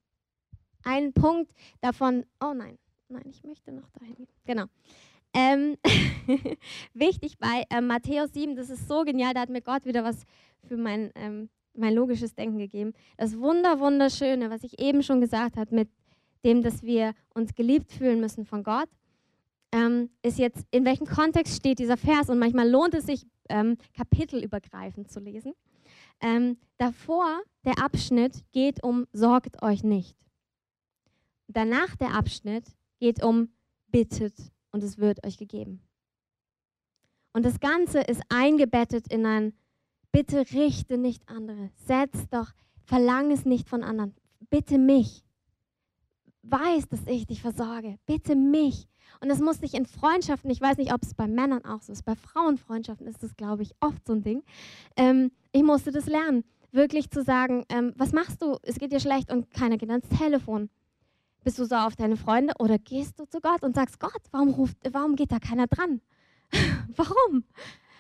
Ein Punkt davon, oh nein, nein, ich möchte noch dahin gehen. Genau. Ähm, wichtig bei äh, Matthäus 7, das ist so genial, da hat mir Gott wieder was für mein, ähm, mein logisches Denken gegeben. Das Wunder, Wunderschöne, was ich eben schon gesagt habe, mit dem, dass wir uns geliebt fühlen müssen von Gott, ähm, ist jetzt, in welchem Kontext steht dieser Vers? Und manchmal lohnt es sich, ähm, kapitelübergreifend zu lesen. Ähm, davor, der Abschnitt geht um Sorgt euch nicht. Danach der Abschnitt geht um Bittet und es wird euch gegeben. Und das Ganze ist eingebettet in ein Bitte richte nicht andere. Setz doch, verlang es nicht von anderen. Bitte mich. Weiß, dass ich dich versorge. Bitte mich. Und das muss nicht in Freundschaften, ich weiß nicht, ob es bei Männern auch so ist, bei Frauenfreundschaften ist das, glaube ich, oft so ein Ding. Ähm, ich musste das lernen, wirklich zu sagen, ähm, was machst du, es geht dir schlecht und keiner geht ans Telefon. Bist du so auf deine Freunde oder gehst du zu Gott und sagst, Gott, warum, ruft, warum geht da keiner dran? warum?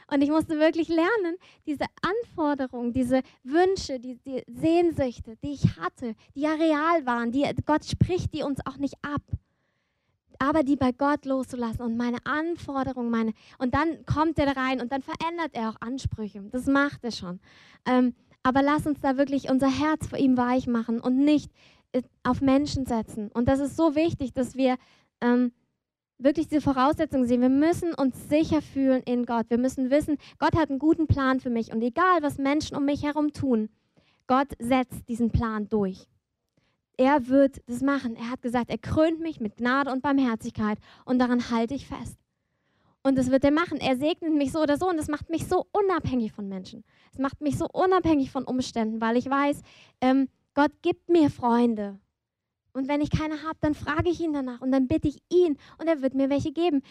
Und ich musste wirklich lernen, diese Anforderungen, diese Wünsche, die, die Sehnsüchte, die ich hatte, die ja real waren, die, Gott spricht die uns auch nicht ab aber die bei Gott loszulassen und meine Anforderungen, meine und dann kommt er rein und dann verändert er auch Ansprüche. Das macht er schon. Ähm, aber lass uns da wirklich unser Herz vor ihm weich machen und nicht auf Menschen setzen. Und das ist so wichtig, dass wir ähm, wirklich diese Voraussetzungen sehen. Wir müssen uns sicher fühlen in Gott. Wir müssen wissen, Gott hat einen guten Plan für mich. Und egal, was Menschen um mich herum tun, Gott setzt diesen Plan durch. Er wird das machen. Er hat gesagt, er krönt mich mit Gnade und Barmherzigkeit und daran halte ich fest. Und das wird er machen. Er segnet mich so oder so und das macht mich so unabhängig von Menschen. Es macht mich so unabhängig von Umständen, weil ich weiß, ähm, Gott gibt mir Freunde. Und wenn ich keine habe, dann frage ich ihn danach und dann bitte ich ihn und er wird mir welche geben.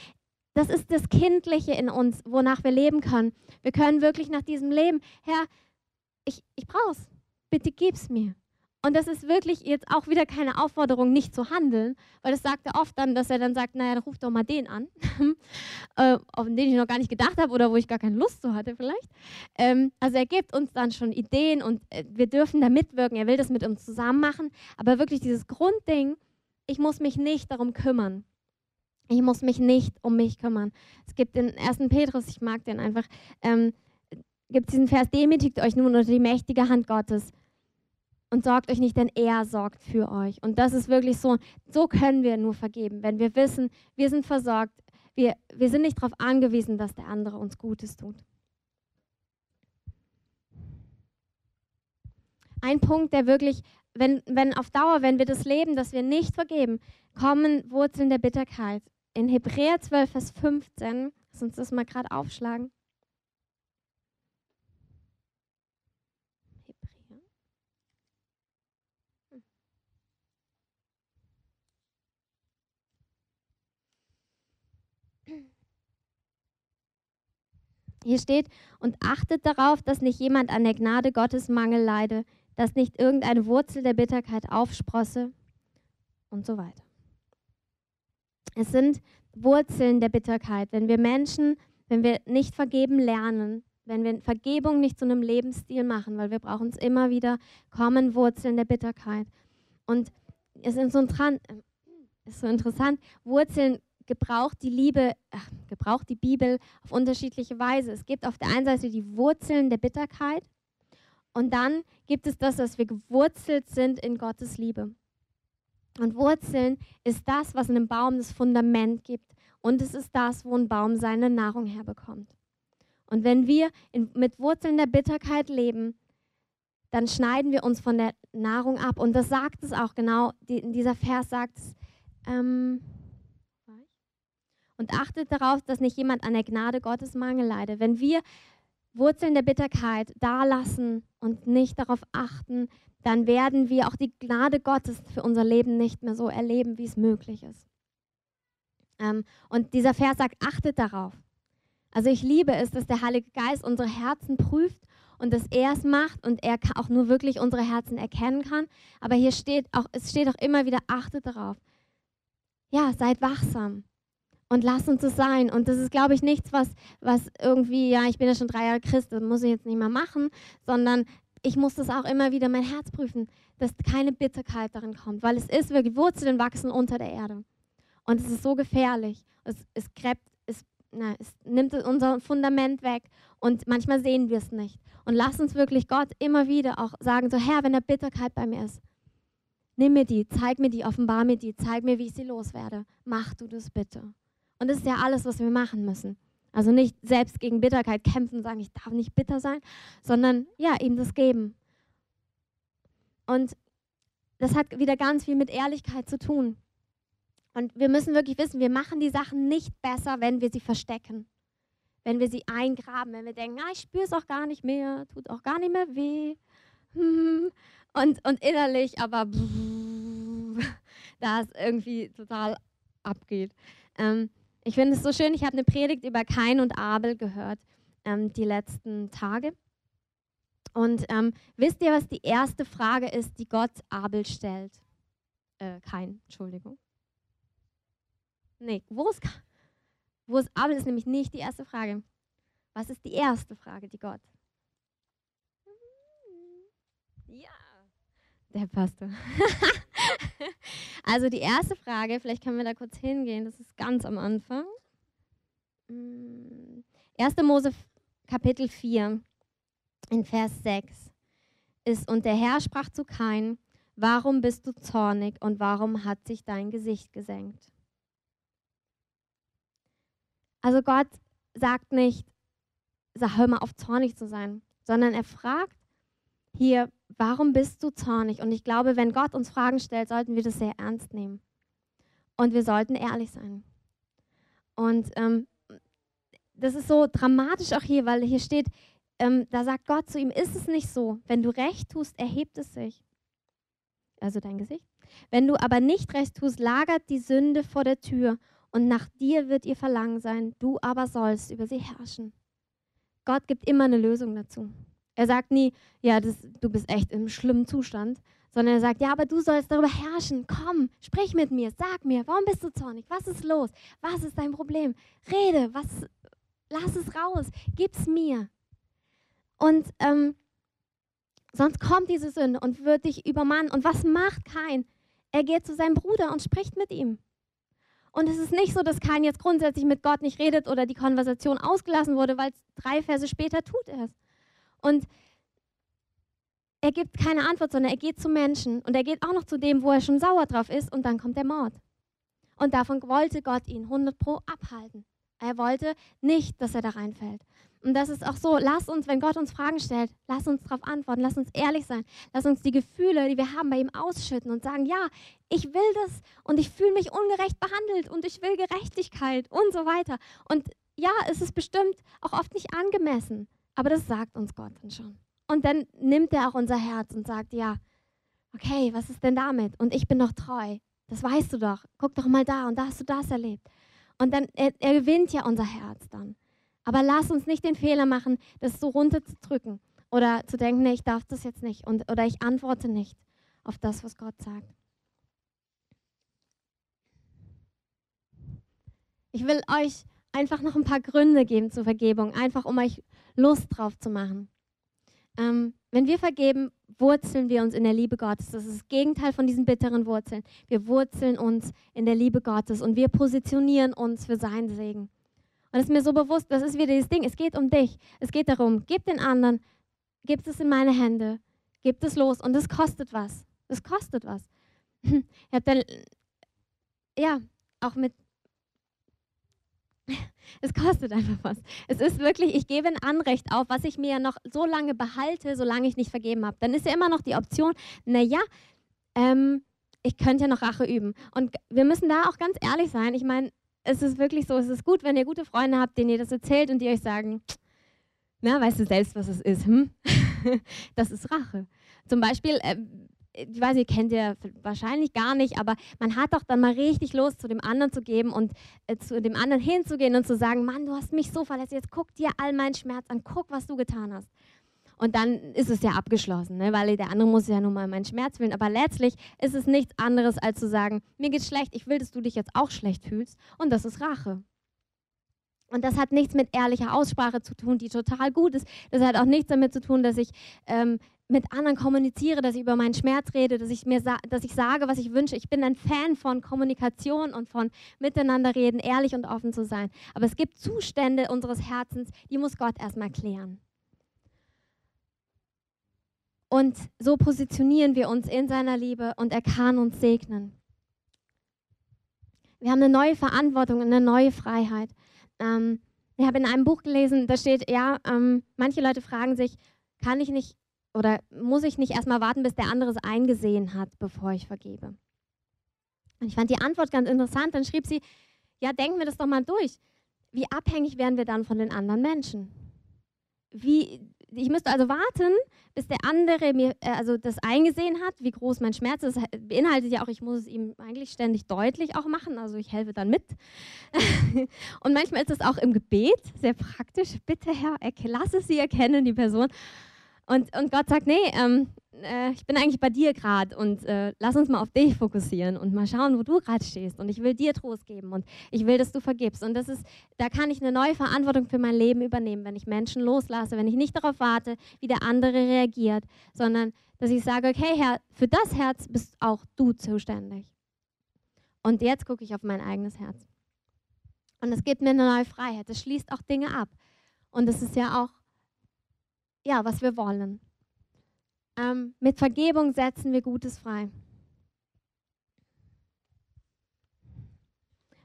Das ist das Kindliche in uns, wonach wir leben können. Wir können wirklich nach diesem Leben, Herr, ich, ich es. Bitte gib's mir. Und das ist wirklich jetzt auch wieder keine Aufforderung, nicht zu handeln, weil das sagt er oft dann, dass er dann sagt, naja, dann ruf doch mal den an, äh, auf den ich noch gar nicht gedacht habe oder wo ich gar keine Lust zu hatte vielleicht. Ähm, also er gibt uns dann schon Ideen und äh, wir dürfen da mitwirken, er will das mit uns zusammen machen, aber wirklich dieses Grundding, ich muss mich nicht darum kümmern. Ich muss mich nicht um mich kümmern. Es gibt den ersten Petrus, ich mag den einfach, ähm, gibt diesen Vers, demütigt euch nun unter die mächtige Hand Gottes und sorgt euch nicht, denn er sorgt für euch. Und das ist wirklich so, so können wir nur vergeben, wenn wir wissen, wir sind versorgt, wir, wir sind nicht darauf angewiesen, dass der andere uns Gutes tut. Ein Punkt, der wirklich, wenn, wenn auf Dauer, wenn wir das leben, dass wir nicht vergeben, kommen Wurzeln der Bitterkeit. In Hebräer 12, Vers 15, lass uns das mal gerade aufschlagen. Hier steht, und achtet darauf, dass nicht jemand an der Gnade Gottes Mangel leide, dass nicht irgendeine Wurzel der Bitterkeit aufsprosse und so weiter. Es sind Wurzeln der Bitterkeit. Wenn wir Menschen, wenn wir nicht vergeben lernen, wenn wir Vergebung nicht zu einem Lebensstil machen, weil wir brauchen es immer wieder, kommen Wurzeln der Bitterkeit. Und es ist so, ist so interessant, Wurzeln gebraucht die Liebe, ach, gebraucht die Bibel auf unterschiedliche Weise. Es gibt auf der einen Seite die Wurzeln der Bitterkeit Und dann gibt es das, dass wir gewurzelt sind in Gottes Liebe. Und Wurzeln ist das, was einem Baum das Fundament gibt. Und es ist das, wo ein Baum seine Nahrung herbekommt. Und wenn wir in, mit Wurzeln der Bitterkeit leben, dann schneiden wir uns von der Nahrung ab. Und das sagt es auch genau, die, dieser Vers sagt es, ähm, und achtet darauf, dass nicht jemand an der Gnade Gottes Mangel leide. Wenn wir Wurzeln der Bitterkeit da lassen und nicht darauf achten, dann werden wir auch die Gnade Gottes für unser Leben nicht mehr so erleben, wie es möglich ist. Ähm, und dieser Vers sagt, achtet darauf. Also ich liebe es, dass der Heilige Geist unsere Herzen prüft und dass er es macht und er auch nur wirklich unsere Herzen erkennen kann. Aber hier steht auch, es steht auch immer wieder, achtet darauf. Ja, seid wachsam und lasst uns es sein. Und das ist, glaube ich, nichts, was, was irgendwie, ja, ich bin ja schon drei Jahre Christ, das muss ich jetzt nicht mehr machen, sondern ich muss das auch immer wieder mein Herz prüfen, dass keine Bitterkeit darin kommt, weil es ist wirklich, Wurzeln wachsen unter der Erde. Und es ist so gefährlich. Es, es gräbt, es, na, es nimmt unser Fundament weg und manchmal sehen wir es nicht. Und lass uns wirklich Gott immer wieder auch sagen, so Herr, wenn da Bitterkeit bei mir ist, nimm mir die, zeig mir die, offenbar mir die, zeig mir, wie ich sie loswerde. Mach du das bitte. Und das ist ja alles, was wir machen müssen. Also nicht selbst gegen Bitterkeit kämpfen, sagen, ich darf nicht bitter sein, sondern ja, ihm das geben. Und das hat wieder ganz viel mit Ehrlichkeit zu tun. Und wir müssen wirklich wissen, wir machen die Sachen nicht besser, wenn wir sie verstecken. Wenn wir sie eingraben, wenn wir denken, ah, ich spüre es auch gar nicht mehr, tut auch gar nicht mehr weh. Und, und innerlich aber da es irgendwie total abgeht. Ähm, ich finde es so schön, ich habe eine Predigt über Kain und Abel gehört ähm, die letzten Tage. Und ähm, wisst ihr, was die erste Frage ist, die Gott Abel stellt? Äh, Kain, Entschuldigung. Nee, wo ist, wo ist Abel, ist nämlich nicht die erste Frage. Was ist die erste Frage, die Gott? Der Pastor. also die erste Frage, vielleicht können wir da kurz hingehen, das ist ganz am Anfang. 1. Mm, Mose Kapitel 4 in Vers 6 ist, und der Herr sprach zu Kain, warum bist du zornig und warum hat sich dein Gesicht gesenkt? Also Gott sagt nicht, sag, hör mal auf zornig zu sein, sondern er fragt hier, warum bist du zornig? Und ich glaube, wenn Gott uns Fragen stellt, sollten wir das sehr ernst nehmen. Und wir sollten ehrlich sein. Und ähm, das ist so dramatisch auch hier, weil hier steht, ähm, da sagt Gott zu ihm, ist es nicht so, wenn du recht tust, erhebt es sich. Also dein Gesicht. Wenn du aber nicht recht tust, lagert die Sünde vor der Tür und nach dir wird ihr Verlangen sein, du aber sollst über sie herrschen. Gott gibt immer eine Lösung dazu. Er sagt nie, ja, das, du bist echt im schlimmen Zustand, sondern er sagt, ja, aber du sollst darüber herrschen. Komm, sprich mit mir, sag mir, warum bist du zornig? Was ist los? Was ist dein Problem? Rede, was, lass es raus, gib's mir. Und ähm, sonst kommt diese Sünde und wird dich übermannen. Und was macht Kain? Er geht zu seinem Bruder und spricht mit ihm. Und es ist nicht so, dass Kain jetzt grundsätzlich mit Gott nicht redet oder die Konversation ausgelassen wurde, weil drei Verse später tut er es. Und er gibt keine Antwort, sondern er geht zu Menschen und er geht auch noch zu dem, wo er schon sauer drauf ist und dann kommt der Mord. Und davon wollte Gott ihn 100 pro abhalten. Er wollte nicht, dass er da reinfällt. Und das ist auch so, lass uns, wenn Gott uns Fragen stellt, lass uns darauf antworten, lass uns ehrlich sein, lass uns die Gefühle, die wir haben, bei ihm ausschütten und sagen, ja, ich will das und ich fühle mich ungerecht behandelt und ich will Gerechtigkeit und so weiter. Und ja, es ist bestimmt auch oft nicht angemessen. Aber das sagt uns Gott dann schon. Und dann nimmt er auch unser Herz und sagt, ja, okay, was ist denn damit? Und ich bin doch treu. Das weißt du doch. Guck doch mal da und da hast du das erlebt. Und dann, er, er gewinnt ja unser Herz dann. Aber lass uns nicht den Fehler machen, das so runterzudrücken oder zu denken, nee, ich darf das jetzt nicht und, oder ich antworte nicht auf das, was Gott sagt. Ich will euch einfach noch ein paar Gründe geben zur Vergebung, einfach um euch Lust drauf zu machen. Ähm, wenn wir vergeben, wurzeln wir uns in der Liebe Gottes. Das ist das Gegenteil von diesen bitteren Wurzeln. Wir wurzeln uns in der Liebe Gottes und wir positionieren uns für seinen Segen. Und es ist mir so bewusst, das ist wieder dieses Ding, es geht um dich. Es geht darum, gib den anderen, gibt es in meine Hände, gebt es los und es kostet was. Es kostet was. Ich habe dann, ja, auch mit, es kostet einfach was. Es ist wirklich, ich gebe ein Anrecht auf, was ich mir noch so lange behalte, solange ich nicht vergeben habe. Dann ist ja immer noch die Option, naja, ähm, ich könnte ja noch Rache üben. Und wir müssen da auch ganz ehrlich sein. Ich meine, es ist wirklich so, es ist gut, wenn ihr gute Freunde habt, denen ihr das erzählt und die euch sagen, na, weißt du selbst, was es ist? Hm? das ist Rache. Zum Beispiel, äh, ich weiß, ihr kennt ihr wahrscheinlich gar nicht, aber man hat doch dann mal richtig Lust, zu dem anderen zu geben und äh, zu dem anderen hinzugehen und zu sagen, Mann, du hast mich so verletzt, jetzt guck dir all meinen Schmerz an, guck, was du getan hast. Und dann ist es ja abgeschlossen, ne? weil der andere muss ja nun mal meinen Schmerz fühlen. Aber letztlich ist es nichts anderes, als zu sagen, mir geht's schlecht, ich will, dass du dich jetzt auch schlecht fühlst. Und das ist Rache. Und das hat nichts mit ehrlicher Aussprache zu tun, die total gut ist. Das hat auch nichts damit zu tun, dass ich ähm, mit anderen kommuniziere, dass ich über meinen Schmerz rede, dass ich mir dass ich sage, was ich wünsche. Ich bin ein Fan von Kommunikation und von miteinander reden, ehrlich und offen zu sein. Aber es gibt Zustände unseres Herzens, die muss Gott erstmal klären. Und so positionieren wir uns in seiner Liebe und er kann uns segnen. Wir haben eine neue Verantwortung, eine neue Freiheit. Ähm, ich habe in einem Buch gelesen, da steht, ja, ähm, manche Leute fragen sich, kann ich nicht oder muss ich nicht erstmal warten, bis der andere es eingesehen hat, bevor ich vergebe? Und ich fand die Antwort ganz interessant. Dann schrieb sie, ja, denken wir das doch mal durch. Wie abhängig werden wir dann von den anderen Menschen? Wie, ich müsste also warten, bis der andere mir äh, also das eingesehen hat, wie groß mein Schmerz ist. Das beinhaltet ja auch, ich muss es ihm eigentlich ständig deutlich auch machen, also ich helfe dann mit. und manchmal ist es auch im Gebet sehr praktisch. Bitte Herr, lasse sie erkennen, die Person. Und, und Gott sagt, nee, ähm, äh, ich bin eigentlich bei dir gerade und äh, lass uns mal auf dich fokussieren und mal schauen, wo du gerade stehst. Und ich will dir Trost geben und ich will, dass du vergibst. Und das ist, da kann ich eine neue Verantwortung für mein Leben übernehmen, wenn ich Menschen loslasse, wenn ich nicht darauf warte, wie der andere reagiert, sondern dass ich sage, okay, Herr, für das Herz bist auch du zuständig. Und jetzt gucke ich auf mein eigenes Herz. Und es gibt mir eine neue Freiheit. Das schließt auch Dinge ab. Und das ist ja auch ja, was wir wollen. Ähm, mit Vergebung setzen wir Gutes frei.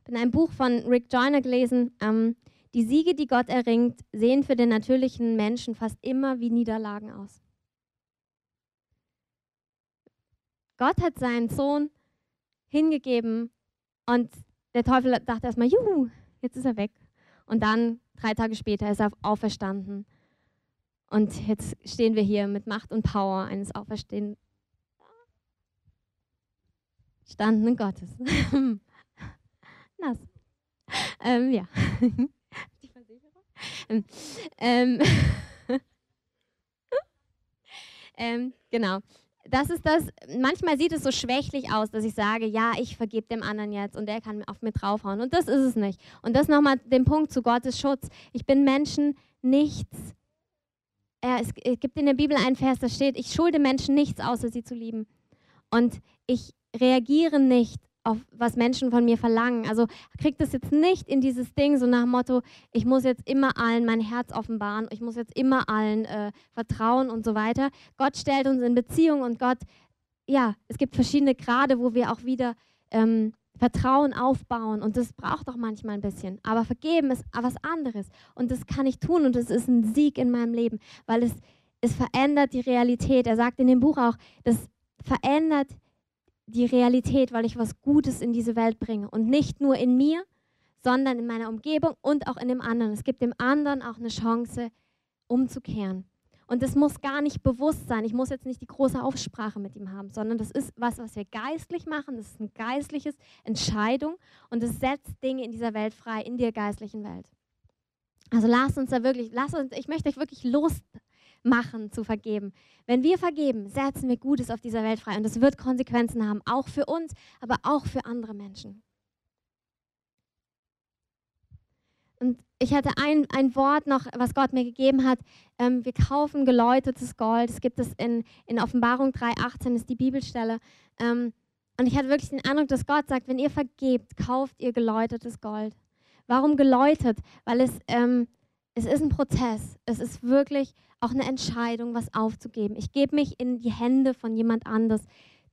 In einem Buch von Rick Joyner gelesen, ähm, die Siege, die Gott erringt, sehen für den natürlichen Menschen fast immer wie Niederlagen aus. Gott hat seinen Sohn hingegeben und der Teufel dachte erstmal, juhu, jetzt ist er weg. Und dann, drei Tage später, ist er auferstanden und jetzt stehen wir hier mit Macht und Power eines auferstehenden Gottes. Nass. Ähm, ja. Die Versicherung? Ähm, ähm, ähm, genau. Das ist das, manchmal sieht es so schwächlich aus, dass ich sage, ja, ich vergebe dem anderen jetzt und der kann auf mir draufhauen. Und das ist es nicht. Und das nochmal den Punkt zu Gottes Schutz. Ich bin Menschen nichts es gibt in der Bibel einen Vers, da steht, ich schulde Menschen nichts, außer sie zu lieben. Und ich reagiere nicht auf was Menschen von mir verlangen. Also kriegt das jetzt nicht in dieses Ding so nach dem Motto, ich muss jetzt immer allen mein Herz offenbaren, ich muss jetzt immer allen äh, vertrauen und so weiter. Gott stellt uns in Beziehung und Gott, ja, es gibt verschiedene Grade, wo wir auch wieder ähm, Vertrauen aufbauen und das braucht auch manchmal ein bisschen. Aber vergeben ist was anderes und das kann ich tun und das ist ein Sieg in meinem Leben, weil es, es verändert die Realität. Er sagt in dem Buch auch, das verändert die Realität, weil ich was Gutes in diese Welt bringe und nicht nur in mir, sondern in meiner Umgebung und auch in dem anderen. Es gibt dem anderen auch eine Chance, umzukehren. Und das muss gar nicht bewusst sein. Ich muss jetzt nicht die große Aufsprache mit ihm haben, sondern das ist was, was wir geistlich machen. Das ist eine geistliche Entscheidung und es setzt Dinge in dieser Welt frei, in der geistlichen Welt. Also lasst uns da wirklich, lasst uns, ich möchte euch wirklich Lust machen zu vergeben. Wenn wir vergeben, setzen wir Gutes auf dieser Welt frei und es wird Konsequenzen haben, auch für uns, aber auch für andere Menschen. Und ich hatte ein, ein Wort noch, was Gott mir gegeben hat. Ähm, wir kaufen geläutetes Gold. Es gibt es in, in Offenbarung 3,18, ist die Bibelstelle. Ähm, und ich hatte wirklich den Eindruck, dass Gott sagt, wenn ihr vergebt, kauft ihr geläutetes Gold. Warum geläutet? Weil es, ähm, es ist ein Prozess. Es ist wirklich auch eine Entscheidung, was aufzugeben. Ich gebe mich in die Hände von jemand anders,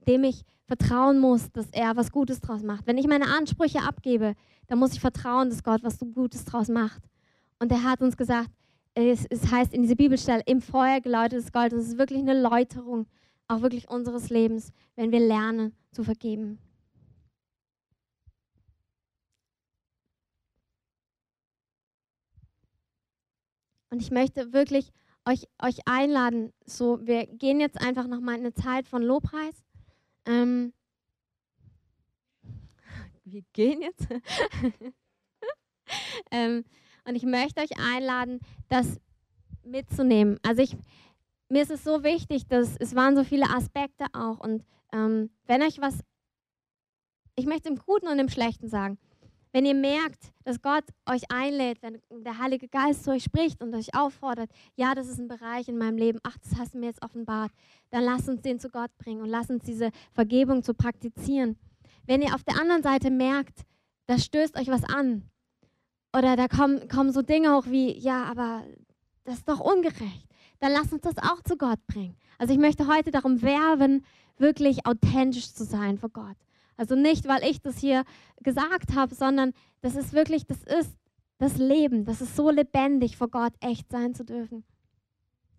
dem ich vertrauen muss, dass er was Gutes draus macht. Wenn ich meine Ansprüche abgebe, dann muss ich vertrauen, dass Gott was Gutes draus macht. Und er hat uns gesagt, es, es heißt in dieser Bibelstelle, im Feuer geläutetes Gold. Und es ist wirklich eine Läuterung, auch wirklich unseres Lebens, wenn wir lernen zu vergeben. Und ich möchte wirklich euch, euch einladen, so, wir gehen jetzt einfach nochmal in eine Zeit von Lobpreis. Ähm, wir gehen jetzt. ähm, und ich möchte euch einladen, das mitzunehmen. Also ich, mir ist es so wichtig, dass es waren so viele Aspekte auch. Und ähm, wenn euch was, ich möchte im Guten und im Schlechten sagen, wenn ihr merkt, dass Gott euch einlädt, wenn der Heilige Geist zu euch spricht und euch auffordert, ja, das ist ein Bereich in meinem Leben, ach, das hast du mir jetzt offenbart, dann lasst uns den zu Gott bringen und lasst uns diese Vergebung zu praktizieren. Wenn ihr auf der anderen Seite merkt, da stößt euch was an oder da kommen, kommen so Dinge hoch wie, ja, aber das ist doch ungerecht, dann lasst uns das auch zu Gott bringen. Also ich möchte heute darum werben, wirklich authentisch zu sein vor Gott. Also nicht, weil ich das hier gesagt habe, sondern das ist wirklich, das ist das Leben. Das ist so lebendig, vor Gott echt sein zu dürfen.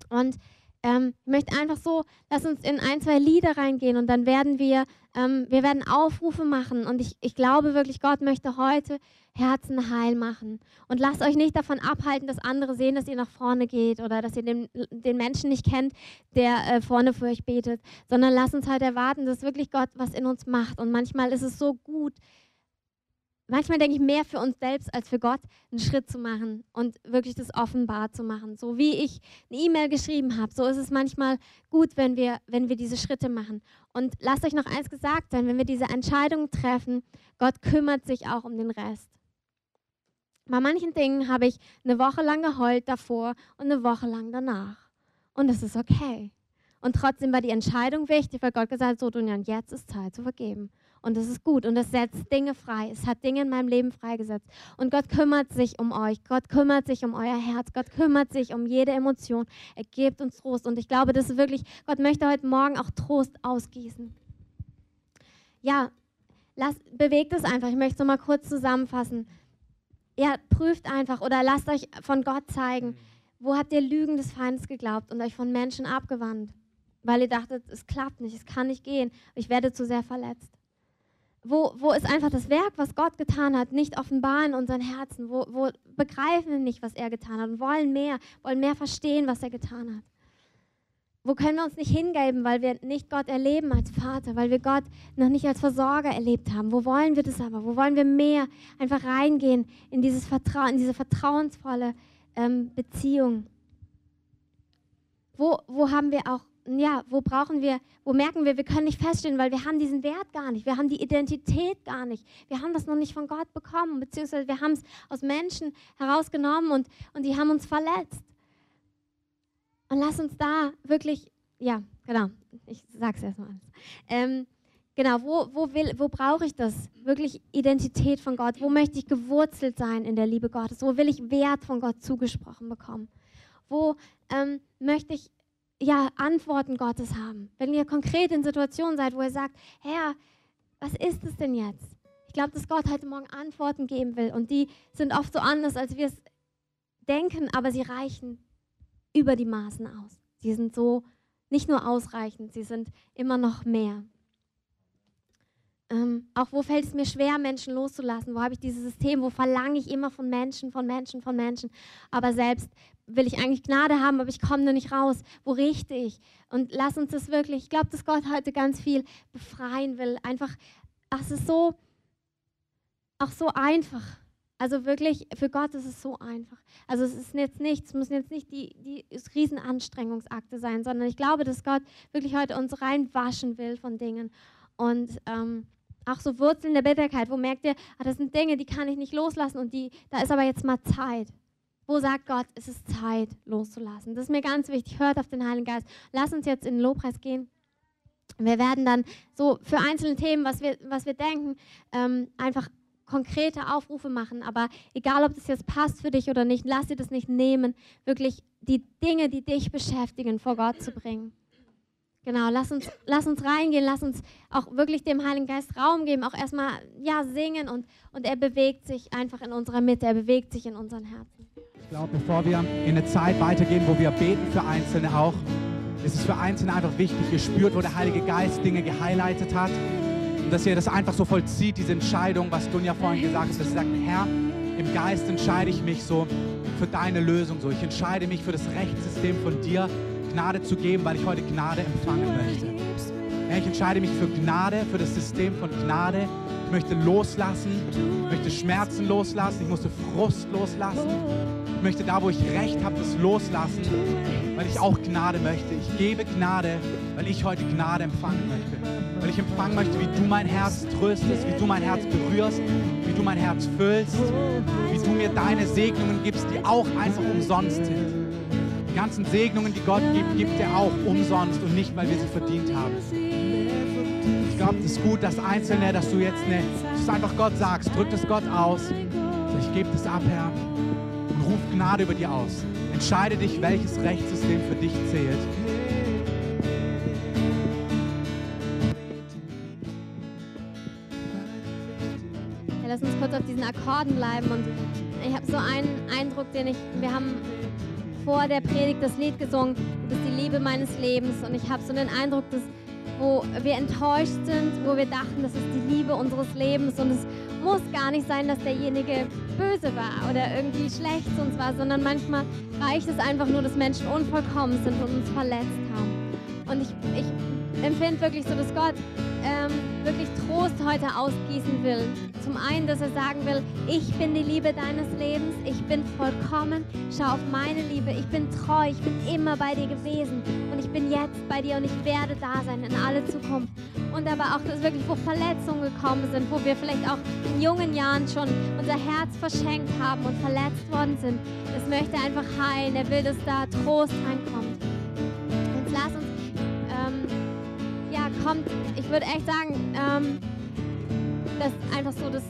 Und ähm, ich möchte einfach so, lass uns in ein, zwei Lieder reingehen und dann werden wir, ähm, wir werden Aufrufe machen und ich, ich glaube wirklich, Gott möchte heute Herzen heil machen. Und lasst euch nicht davon abhalten, dass andere sehen, dass ihr nach vorne geht oder dass ihr den, den Menschen nicht kennt, der äh, vorne für euch betet, sondern lasst uns halt erwarten, dass wirklich Gott was in uns macht. Und manchmal ist es so gut, manchmal denke ich mehr für uns selbst als für Gott, einen Schritt zu machen und wirklich das offenbar zu machen. So wie ich eine E-Mail geschrieben habe, so ist es manchmal gut, wenn wir, wenn wir diese Schritte machen. Und lasst euch noch eins gesagt sein, wenn wir diese Entscheidungen treffen, Gott kümmert sich auch um den Rest. Bei manchen Dingen habe ich eine Woche lang geheult davor und eine Woche lang danach. Und das ist okay. Und trotzdem war die Entscheidung wichtig, weil Gott gesagt hat, so, Dunjan, jetzt ist Zeit zu vergeben. Und das ist gut und das setzt Dinge frei. Es hat Dinge in meinem Leben freigesetzt. Und Gott kümmert sich um euch. Gott kümmert sich um euer Herz. Gott kümmert sich um jede Emotion. Er gibt uns Trost. Und ich glaube, das ist wirklich, Gott möchte heute Morgen auch Trost ausgießen. Ja, lass, bewegt es einfach. Ich möchte es nochmal kurz zusammenfassen. Ja, prüft einfach oder lasst euch von Gott zeigen, wo habt ihr Lügen des Feindes geglaubt und euch von Menschen abgewandt, weil ihr dachtet, es klappt nicht, es kann nicht gehen, ich werde zu sehr verletzt. Wo, wo ist einfach das Werk, was Gott getan hat, nicht offenbar in unseren Herzen? Wo, wo begreifen wir nicht, was er getan hat und wollen mehr, wollen mehr verstehen, was er getan hat? Wo können wir uns nicht hingeben, weil wir nicht Gott erleben als Vater, weil wir Gott noch nicht als Versorger erlebt haben? Wo wollen wir das aber? Wo wollen wir mehr einfach reingehen in dieses Vertrauen, in diese vertrauensvolle ähm, Beziehung? Wo, wo haben wir auch ja, wo brauchen wir, wo merken wir, wir können nicht feststellen, weil wir haben diesen Wert gar nicht, wir haben die Identität gar nicht, wir haben das noch nicht von Gott bekommen, beziehungsweise wir haben es aus Menschen herausgenommen und, und die haben uns verletzt. Und lass uns da wirklich, ja, genau, ich sag's erstmal. Ähm, genau, wo, wo, wo brauche ich das? Wirklich Identität von Gott. Wo möchte ich gewurzelt sein in der Liebe Gottes? Wo will ich Wert von Gott zugesprochen bekommen? Wo ähm, möchte ich ja, Antworten Gottes haben. Wenn ihr konkret in Situationen seid, wo ihr sagt, Herr, was ist es denn jetzt? Ich glaube, dass Gott heute Morgen Antworten geben will und die sind oft so anders, als wir es denken, aber sie reichen über die Maßen aus. Sie sind so nicht nur ausreichend, sie sind immer noch mehr. Ähm, auch wo fällt es mir schwer, Menschen loszulassen? Wo habe ich dieses System? Wo verlange ich immer von Menschen, von Menschen, von Menschen? Aber selbst will ich eigentlich Gnade haben, aber ich komme da nicht raus. Wo richte ich? Und lass uns das wirklich, ich glaube, dass Gott heute ganz viel befreien will. Einfach, ach, es ist so, auch so einfach. Also wirklich, für Gott ist es so einfach. Also es ist jetzt nicht, es müssen jetzt nicht die, die Riesenanstrengungsakte sein, sondern ich glaube, dass Gott wirklich heute uns reinwaschen will von Dingen. Und ähm, auch so Wurzeln der Bitterkeit, wo merkt ihr, ah, das sind Dinge, die kann ich nicht loslassen und die, da ist aber jetzt mal Zeit. Wo sagt Gott, es ist Zeit loszulassen? Das ist mir ganz wichtig. Hört auf den Heiligen Geist. Lass uns jetzt in den Lobpreis gehen. Wir werden dann so für einzelne Themen, was wir, was wir denken, ähm, einfach konkrete Aufrufe machen, aber egal, ob das jetzt passt für dich oder nicht, lass dir das nicht nehmen, wirklich die Dinge, die dich beschäftigen, vor Gott zu bringen. Genau, lass uns, lass uns reingehen, lass uns auch wirklich dem Heiligen Geist Raum geben, auch erstmal ja, singen und, und er bewegt sich einfach in unserer Mitte, er bewegt sich in unseren Herzen. Ich glaube, bevor wir in eine Zeit weitergehen, wo wir beten für Einzelne auch, ist es für Einzelne einfach wichtig, ihr spürt, wo der Heilige Geist Dinge gehighlightet hat und dass ihr das einfach so vollzieht, diese Entscheidung, was Dunja vorhin gesagt hat, dass ihr sagt, Herr, im Geist entscheide ich mich so für deine Lösung so. Ich entscheide mich für das Rechtssystem von dir, Gnade zu geben, weil ich heute Gnade empfangen möchte. Herr, ich entscheide mich für Gnade, für das System von Gnade. Ich möchte loslassen, ich möchte Schmerzen loslassen, ich möchte Frust loslassen. Ich möchte da, wo ich Recht habe, das loslassen, weil ich auch Gnade möchte. Ich gebe Gnade, weil ich heute Gnade empfangen möchte. Weil ich empfangen möchte, wie du mein Herz tröstest, wie du mein Herz berührst, wie du mein Herz füllst, wie du mir deine Segnungen gibst, die auch einfach umsonst sind. Die ganzen Segnungen, die Gott gibt, gibt er auch umsonst und nicht, weil wir sie verdient haben. Ich glaube, es ist gut, dass Einzelne, dass du jetzt eine, dass du einfach Gott sagst, drück das Gott aus. Ich gebe das ab, Herr, und ruf Gnade über dir aus. Entscheide dich, welches Rechtssystem für dich zählt. Lass uns kurz auf diesen Akkorden bleiben und ich habe so einen Eindruck, den ich, wir haben vor der Predigt das Lied gesungen, du bist die Liebe meines Lebens und ich habe so den Eindruck, dass wo wir enttäuscht sind, wo wir dachten, das ist die Liebe unseres Lebens und es muss gar nicht sein, dass derjenige böse war oder irgendwie schlecht zu uns war, sondern manchmal reicht es einfach nur, dass Menschen unvollkommen sind und uns verletzt haben. Und ich, ich empfinde wirklich so, dass Gott wirklich Trost heute ausgießen will. Zum einen, dass er sagen will, ich bin die Liebe deines Lebens, ich bin vollkommen, schau auf meine Liebe, ich bin treu, ich bin immer bei dir gewesen und ich bin jetzt bei dir und ich werde da sein in alle Zukunft. Und aber auch, dass wirklich, wo Verletzungen gekommen sind, wo wir vielleicht auch in jungen Jahren schon unser Herz verschenkt haben und verletzt worden sind, das möchte er einfach heilen. Er will, dass da Trost reinkommt. Kommt, ich würde echt sagen, ähm, dass einfach so dass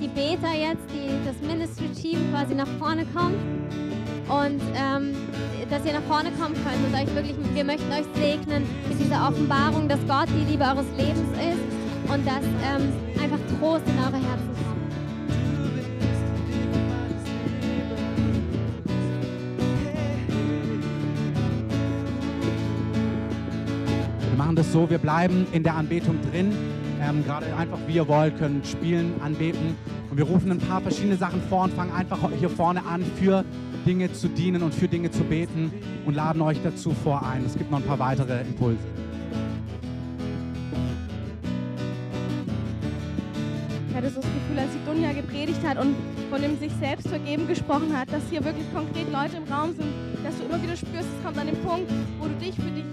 die Beta jetzt, die, das Ministry-Team quasi nach vorne kommt und ähm, dass ihr nach vorne kommen könnt und euch wirklich, wir möchten euch segnen mit dieser Offenbarung, dass Gott die Liebe eures Lebens ist und dass ähm, einfach Trost in eure Herzen kommt. So, wir bleiben in der Anbetung drin. Ähm, Gerade einfach wie ihr wollt, können spielen, anbeten. Und wir rufen ein paar verschiedene Sachen vor und fangen einfach hier vorne an, für Dinge zu dienen und für Dinge zu beten und laden euch dazu vor ein. Es gibt noch ein paar weitere Impulse. Ich hatte so das Gefühl, als die Dunja gepredigt hat und von dem sich selbst vergeben gesprochen hat, dass hier wirklich konkret Leute im Raum sind, dass du immer wieder spürst, es kommt an den Punkt, wo du dich für dich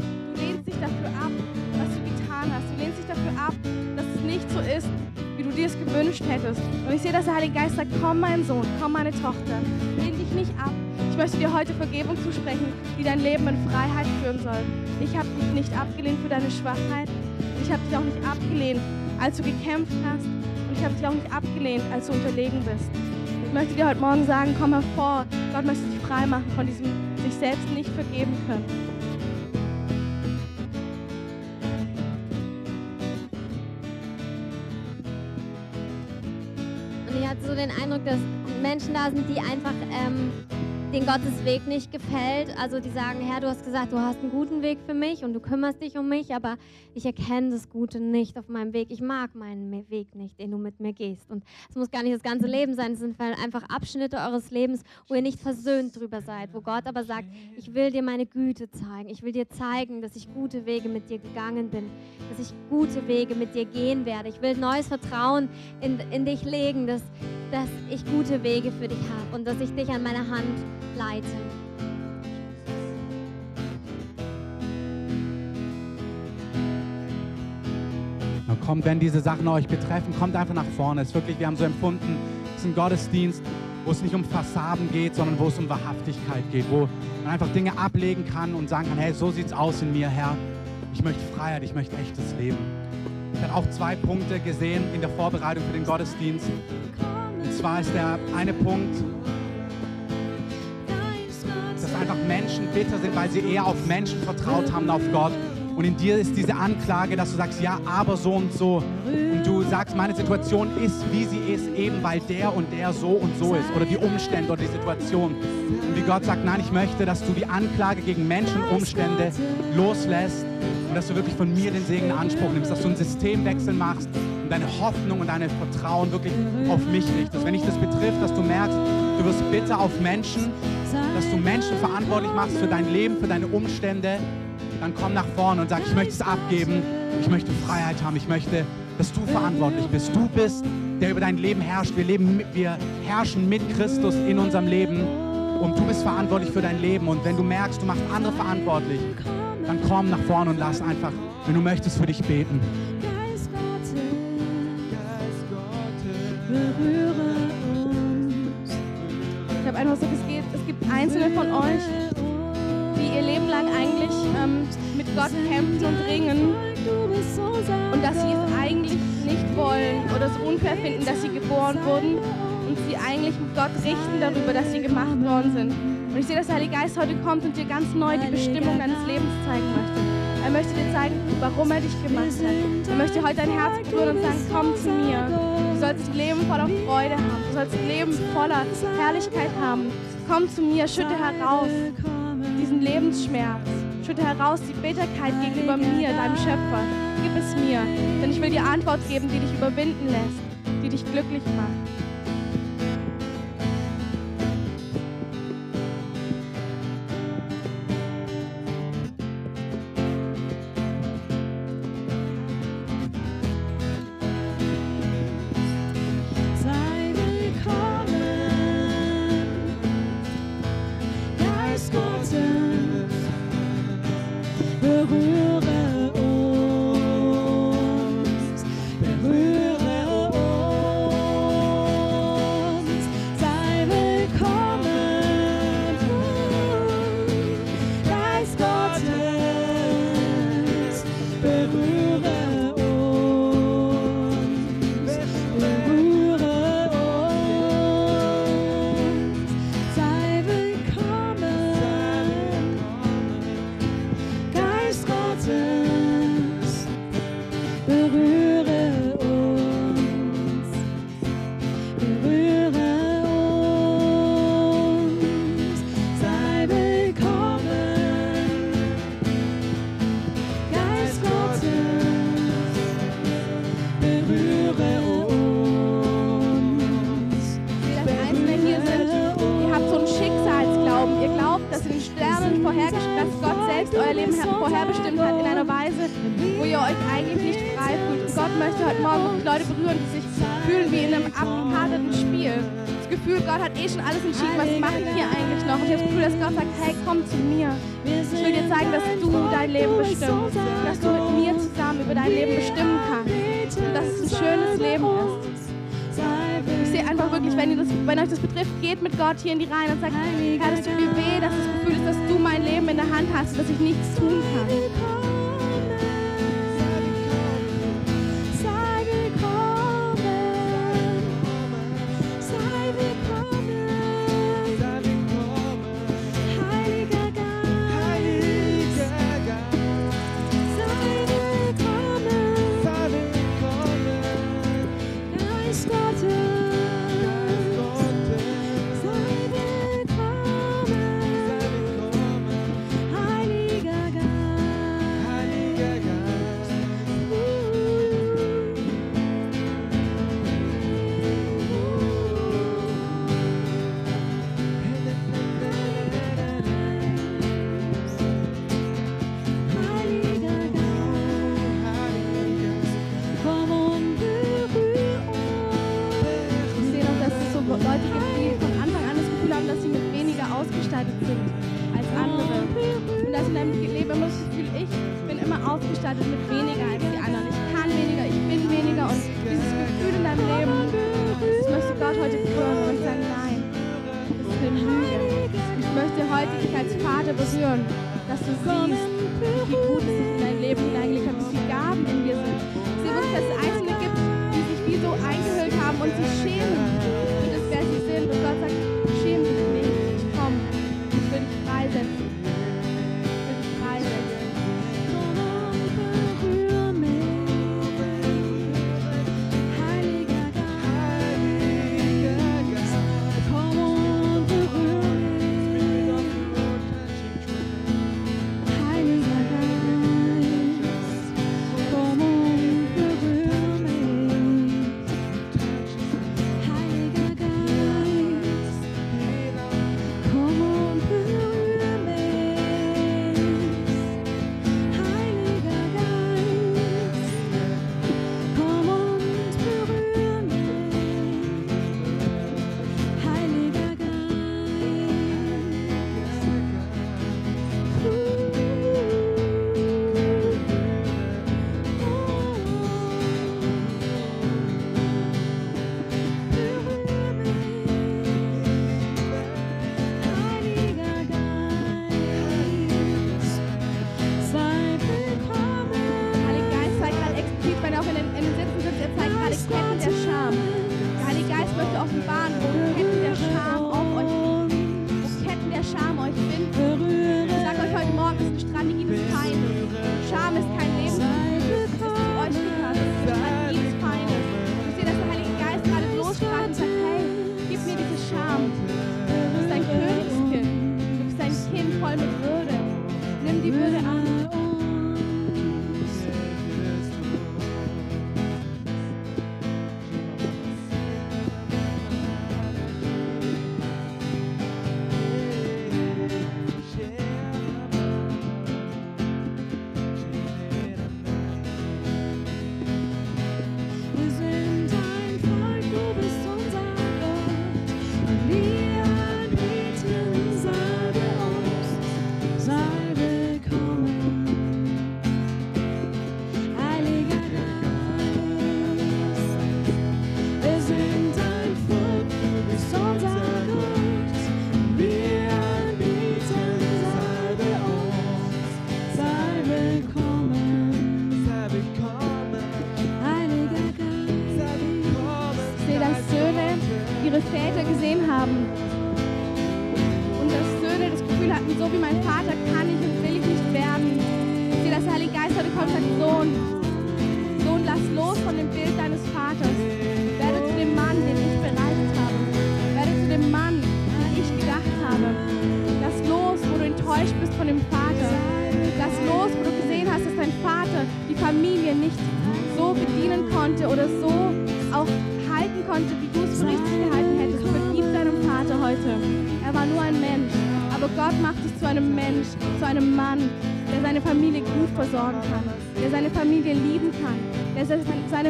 lehnst dich dafür ab, was du getan hast. Du lehnst dich dafür ab, dass es nicht so ist, wie du dir es gewünscht hättest. Und ich sehe, dass der Heilige Geist sagt, komm mein Sohn, komm meine Tochter, lehn dich nicht ab. Ich möchte dir heute Vergebung zusprechen, die dein Leben in Freiheit führen soll. Ich habe dich nicht abgelehnt für deine Schwachheit. Ich habe dich auch nicht abgelehnt, als du gekämpft hast. Und ich habe dich auch nicht abgelehnt, als du unterlegen bist. Ich möchte dir heute Morgen sagen, komm hervor. Gott möchte dich frei machen von diesem sich selbst nicht vergeben können. So den Eindruck, dass Menschen da sind, die einfach ähm, den Gottes Weg nicht gefällt. Also die sagen, Herr, du hast gesagt, du hast einen guten Weg für mich und du kümmerst dich um mich, aber ich erkenne das Gute nicht auf meinem Weg. Ich mag meinen Weg nicht, den du mit mir gehst. Und es muss gar nicht das ganze Leben sein, es sind einfach Abschnitte eures Lebens, wo ihr nicht versöhnt drüber seid, wo Gott aber sagt, ich will dir meine Güte zeigen. Ich will dir zeigen, dass ich gute Wege mit dir gegangen bin, dass ich gute Wege mit dir gehen werde. Ich will neues Vertrauen in, in dich legen, dass, dass ich gute Wege für dich habe und dass ich dich an meiner Hand leiten. kommt, wenn diese Sachen euch betreffen, kommt einfach nach vorne. Es ist wirklich, wir haben so empfunden, es ist ein Gottesdienst, wo es nicht um Fassaden geht, sondern wo es um Wahrhaftigkeit geht, wo man einfach Dinge ablegen kann und sagen kann, hey, so sieht's aus in mir, Herr. Ich möchte Freiheit, ich möchte echtes Leben. Ich habe auch zwei Punkte gesehen in der Vorbereitung für den Gottesdienst. Und zwar ist der eine Punkt, dass einfach Menschen bitter sind, weil sie eher auf Menschen vertraut haben, auf Gott. Und in dir ist diese Anklage, dass du sagst, ja, aber so und so. Und du sagst, meine Situation ist, wie sie ist, eben weil der und der so und so ist. Oder die Umstände oder die Situation. Und wie Gott sagt, nein, ich möchte, dass du die Anklage gegen Menschen und Umstände loslässt und dass du wirklich von mir den Segen in Anspruch nimmst, dass du einen Systemwechsel machst und deine Hoffnung und dein Vertrauen wirklich auf mich richtest. Wenn dich das betrifft, dass du merkst, du wirst bitter auf Menschen, dass du Menschen verantwortlich machst für dein Leben, für deine Umstände, dann komm nach vorne und sag, ich möchte es abgeben, ich möchte Freiheit haben, ich möchte, dass du verantwortlich bist. Du bist, der über dein Leben herrscht. Wir, leben, wir herrschen mit Christus in unserem Leben und du bist verantwortlich für dein Leben. Und wenn du merkst, du machst andere verantwortlich, dann komm nach vorne und lass einfach, wenn du möchtest, für dich beten. Gott kämpfen und ringen und dass sie es eigentlich nicht wollen oder es unfair finden, dass sie geboren wurden und sie eigentlich mit Gott richten darüber, dass sie gemacht worden sind. Und ich sehe, dass der Heilige Geist heute kommt und dir ganz neu die Bestimmung deines Lebens zeigen möchte. Er möchte dir zeigen, warum er dich gemacht hat. Er möchte heute dein Herz berühren und sagen, komm zu mir. Du sollst ein Leben voller Freude haben. Du sollst ein Leben voller Herrlichkeit haben. Komm zu mir, schütte heraus diesen Lebensschmerz. Schütte heraus die Bitterkeit gegenüber mir, deinem Schöpfer. Gib es mir, denn ich will dir Antwort geben, die dich überwinden lässt, die dich glücklich macht. Gott hat eh schon alles entschieden, was mache ich hier eigentlich noch? Und ich habe das Gefühl, dass Gott sagt, hey, komm zu mir. Ich will dir zeigen, dass du dein Leben bestimmst. Dass du mit mir zusammen über dein Leben bestimmen kannst. Und dass es ein schönes Leben ist. Ich sehe einfach wirklich, wenn, ihr das, wenn euch das betrifft, geht mit Gott hier in die Reihen und sagt, Herr, das tut mir weh, dass das Gefühl ist, dass du mein Leben in der Hand hast und dass ich nichts tun kann.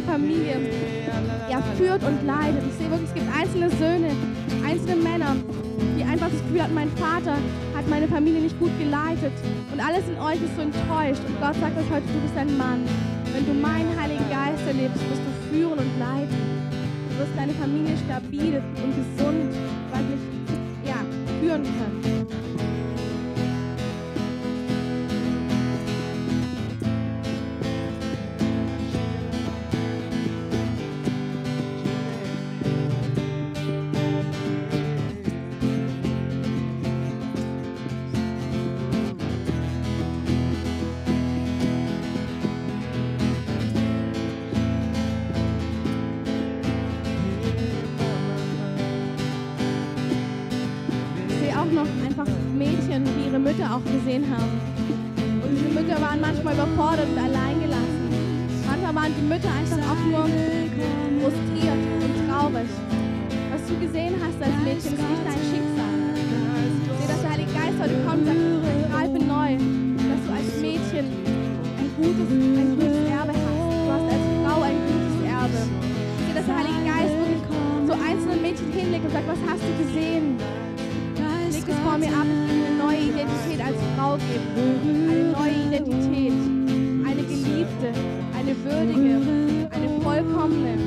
Seine Familie ja, führt und leitet. Ich sehe wirklich, es gibt einzelne Söhne, einzelne Männer, die einfach das Gefühl hatten, mein Vater hat meine Familie nicht gut geleitet und alles in euch ist so enttäuscht. Und Gott sagt euch heute, du bist ein Mann. Wenn du meinen Heiligen Geist erlebst, wirst du führen und leiten. Du wirst deine Familie stabil auch noch einfach Mädchen, die ihre Mütter auch gesehen haben. Und diese Mütter waren manchmal überfordert und alleingelassen. Manchmal waren die Mütter einfach auch nur frustriert und traurig. Was du gesehen hast als Mädchen, ist nicht dein Schicksal. Sehe, dass der Heilige Geist heute kommt und sagt, greife neu, dass du als Mädchen ein gutes, ein gutes Erbe hast. Du hast als Frau ein gutes Erbe. Sehe, dass der Heilige Geist wirklich so einzelnen Mädchen hinlegt und sagt, was hast du gesehen? Es vor mir ab, will eine neue Identität als Frau geben. Eine neue Identität. Eine geliebte, eine würdige, eine vollkommene.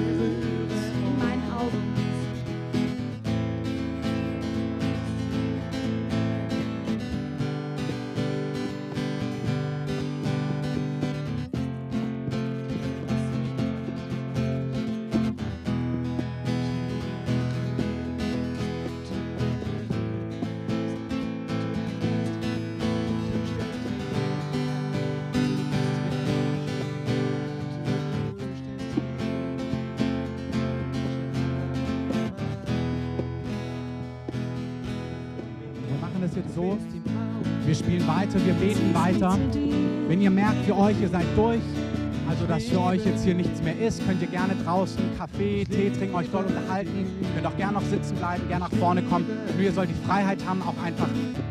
Weiter. Wenn ihr merkt, für euch, ihr seid durch, also dass für euch jetzt hier nichts mehr ist, könnt ihr gerne draußen Kaffee, Tee trinken, euch dort unterhalten. Könnt auch gerne noch sitzen bleiben, gerne nach vorne kommen. Nur ihr sollt die Freiheit haben, auch einfach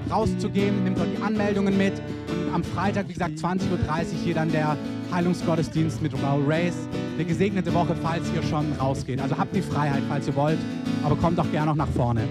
rauszugehen. Nehmt dort die Anmeldungen mit. Und am Freitag, wie gesagt, 20.30 Uhr hier dann der Heilungsgottesdienst mit Raul Race. Eine gesegnete Woche, falls ihr schon rausgeht. Also habt die Freiheit, falls ihr wollt. Aber kommt auch gerne noch nach vorne.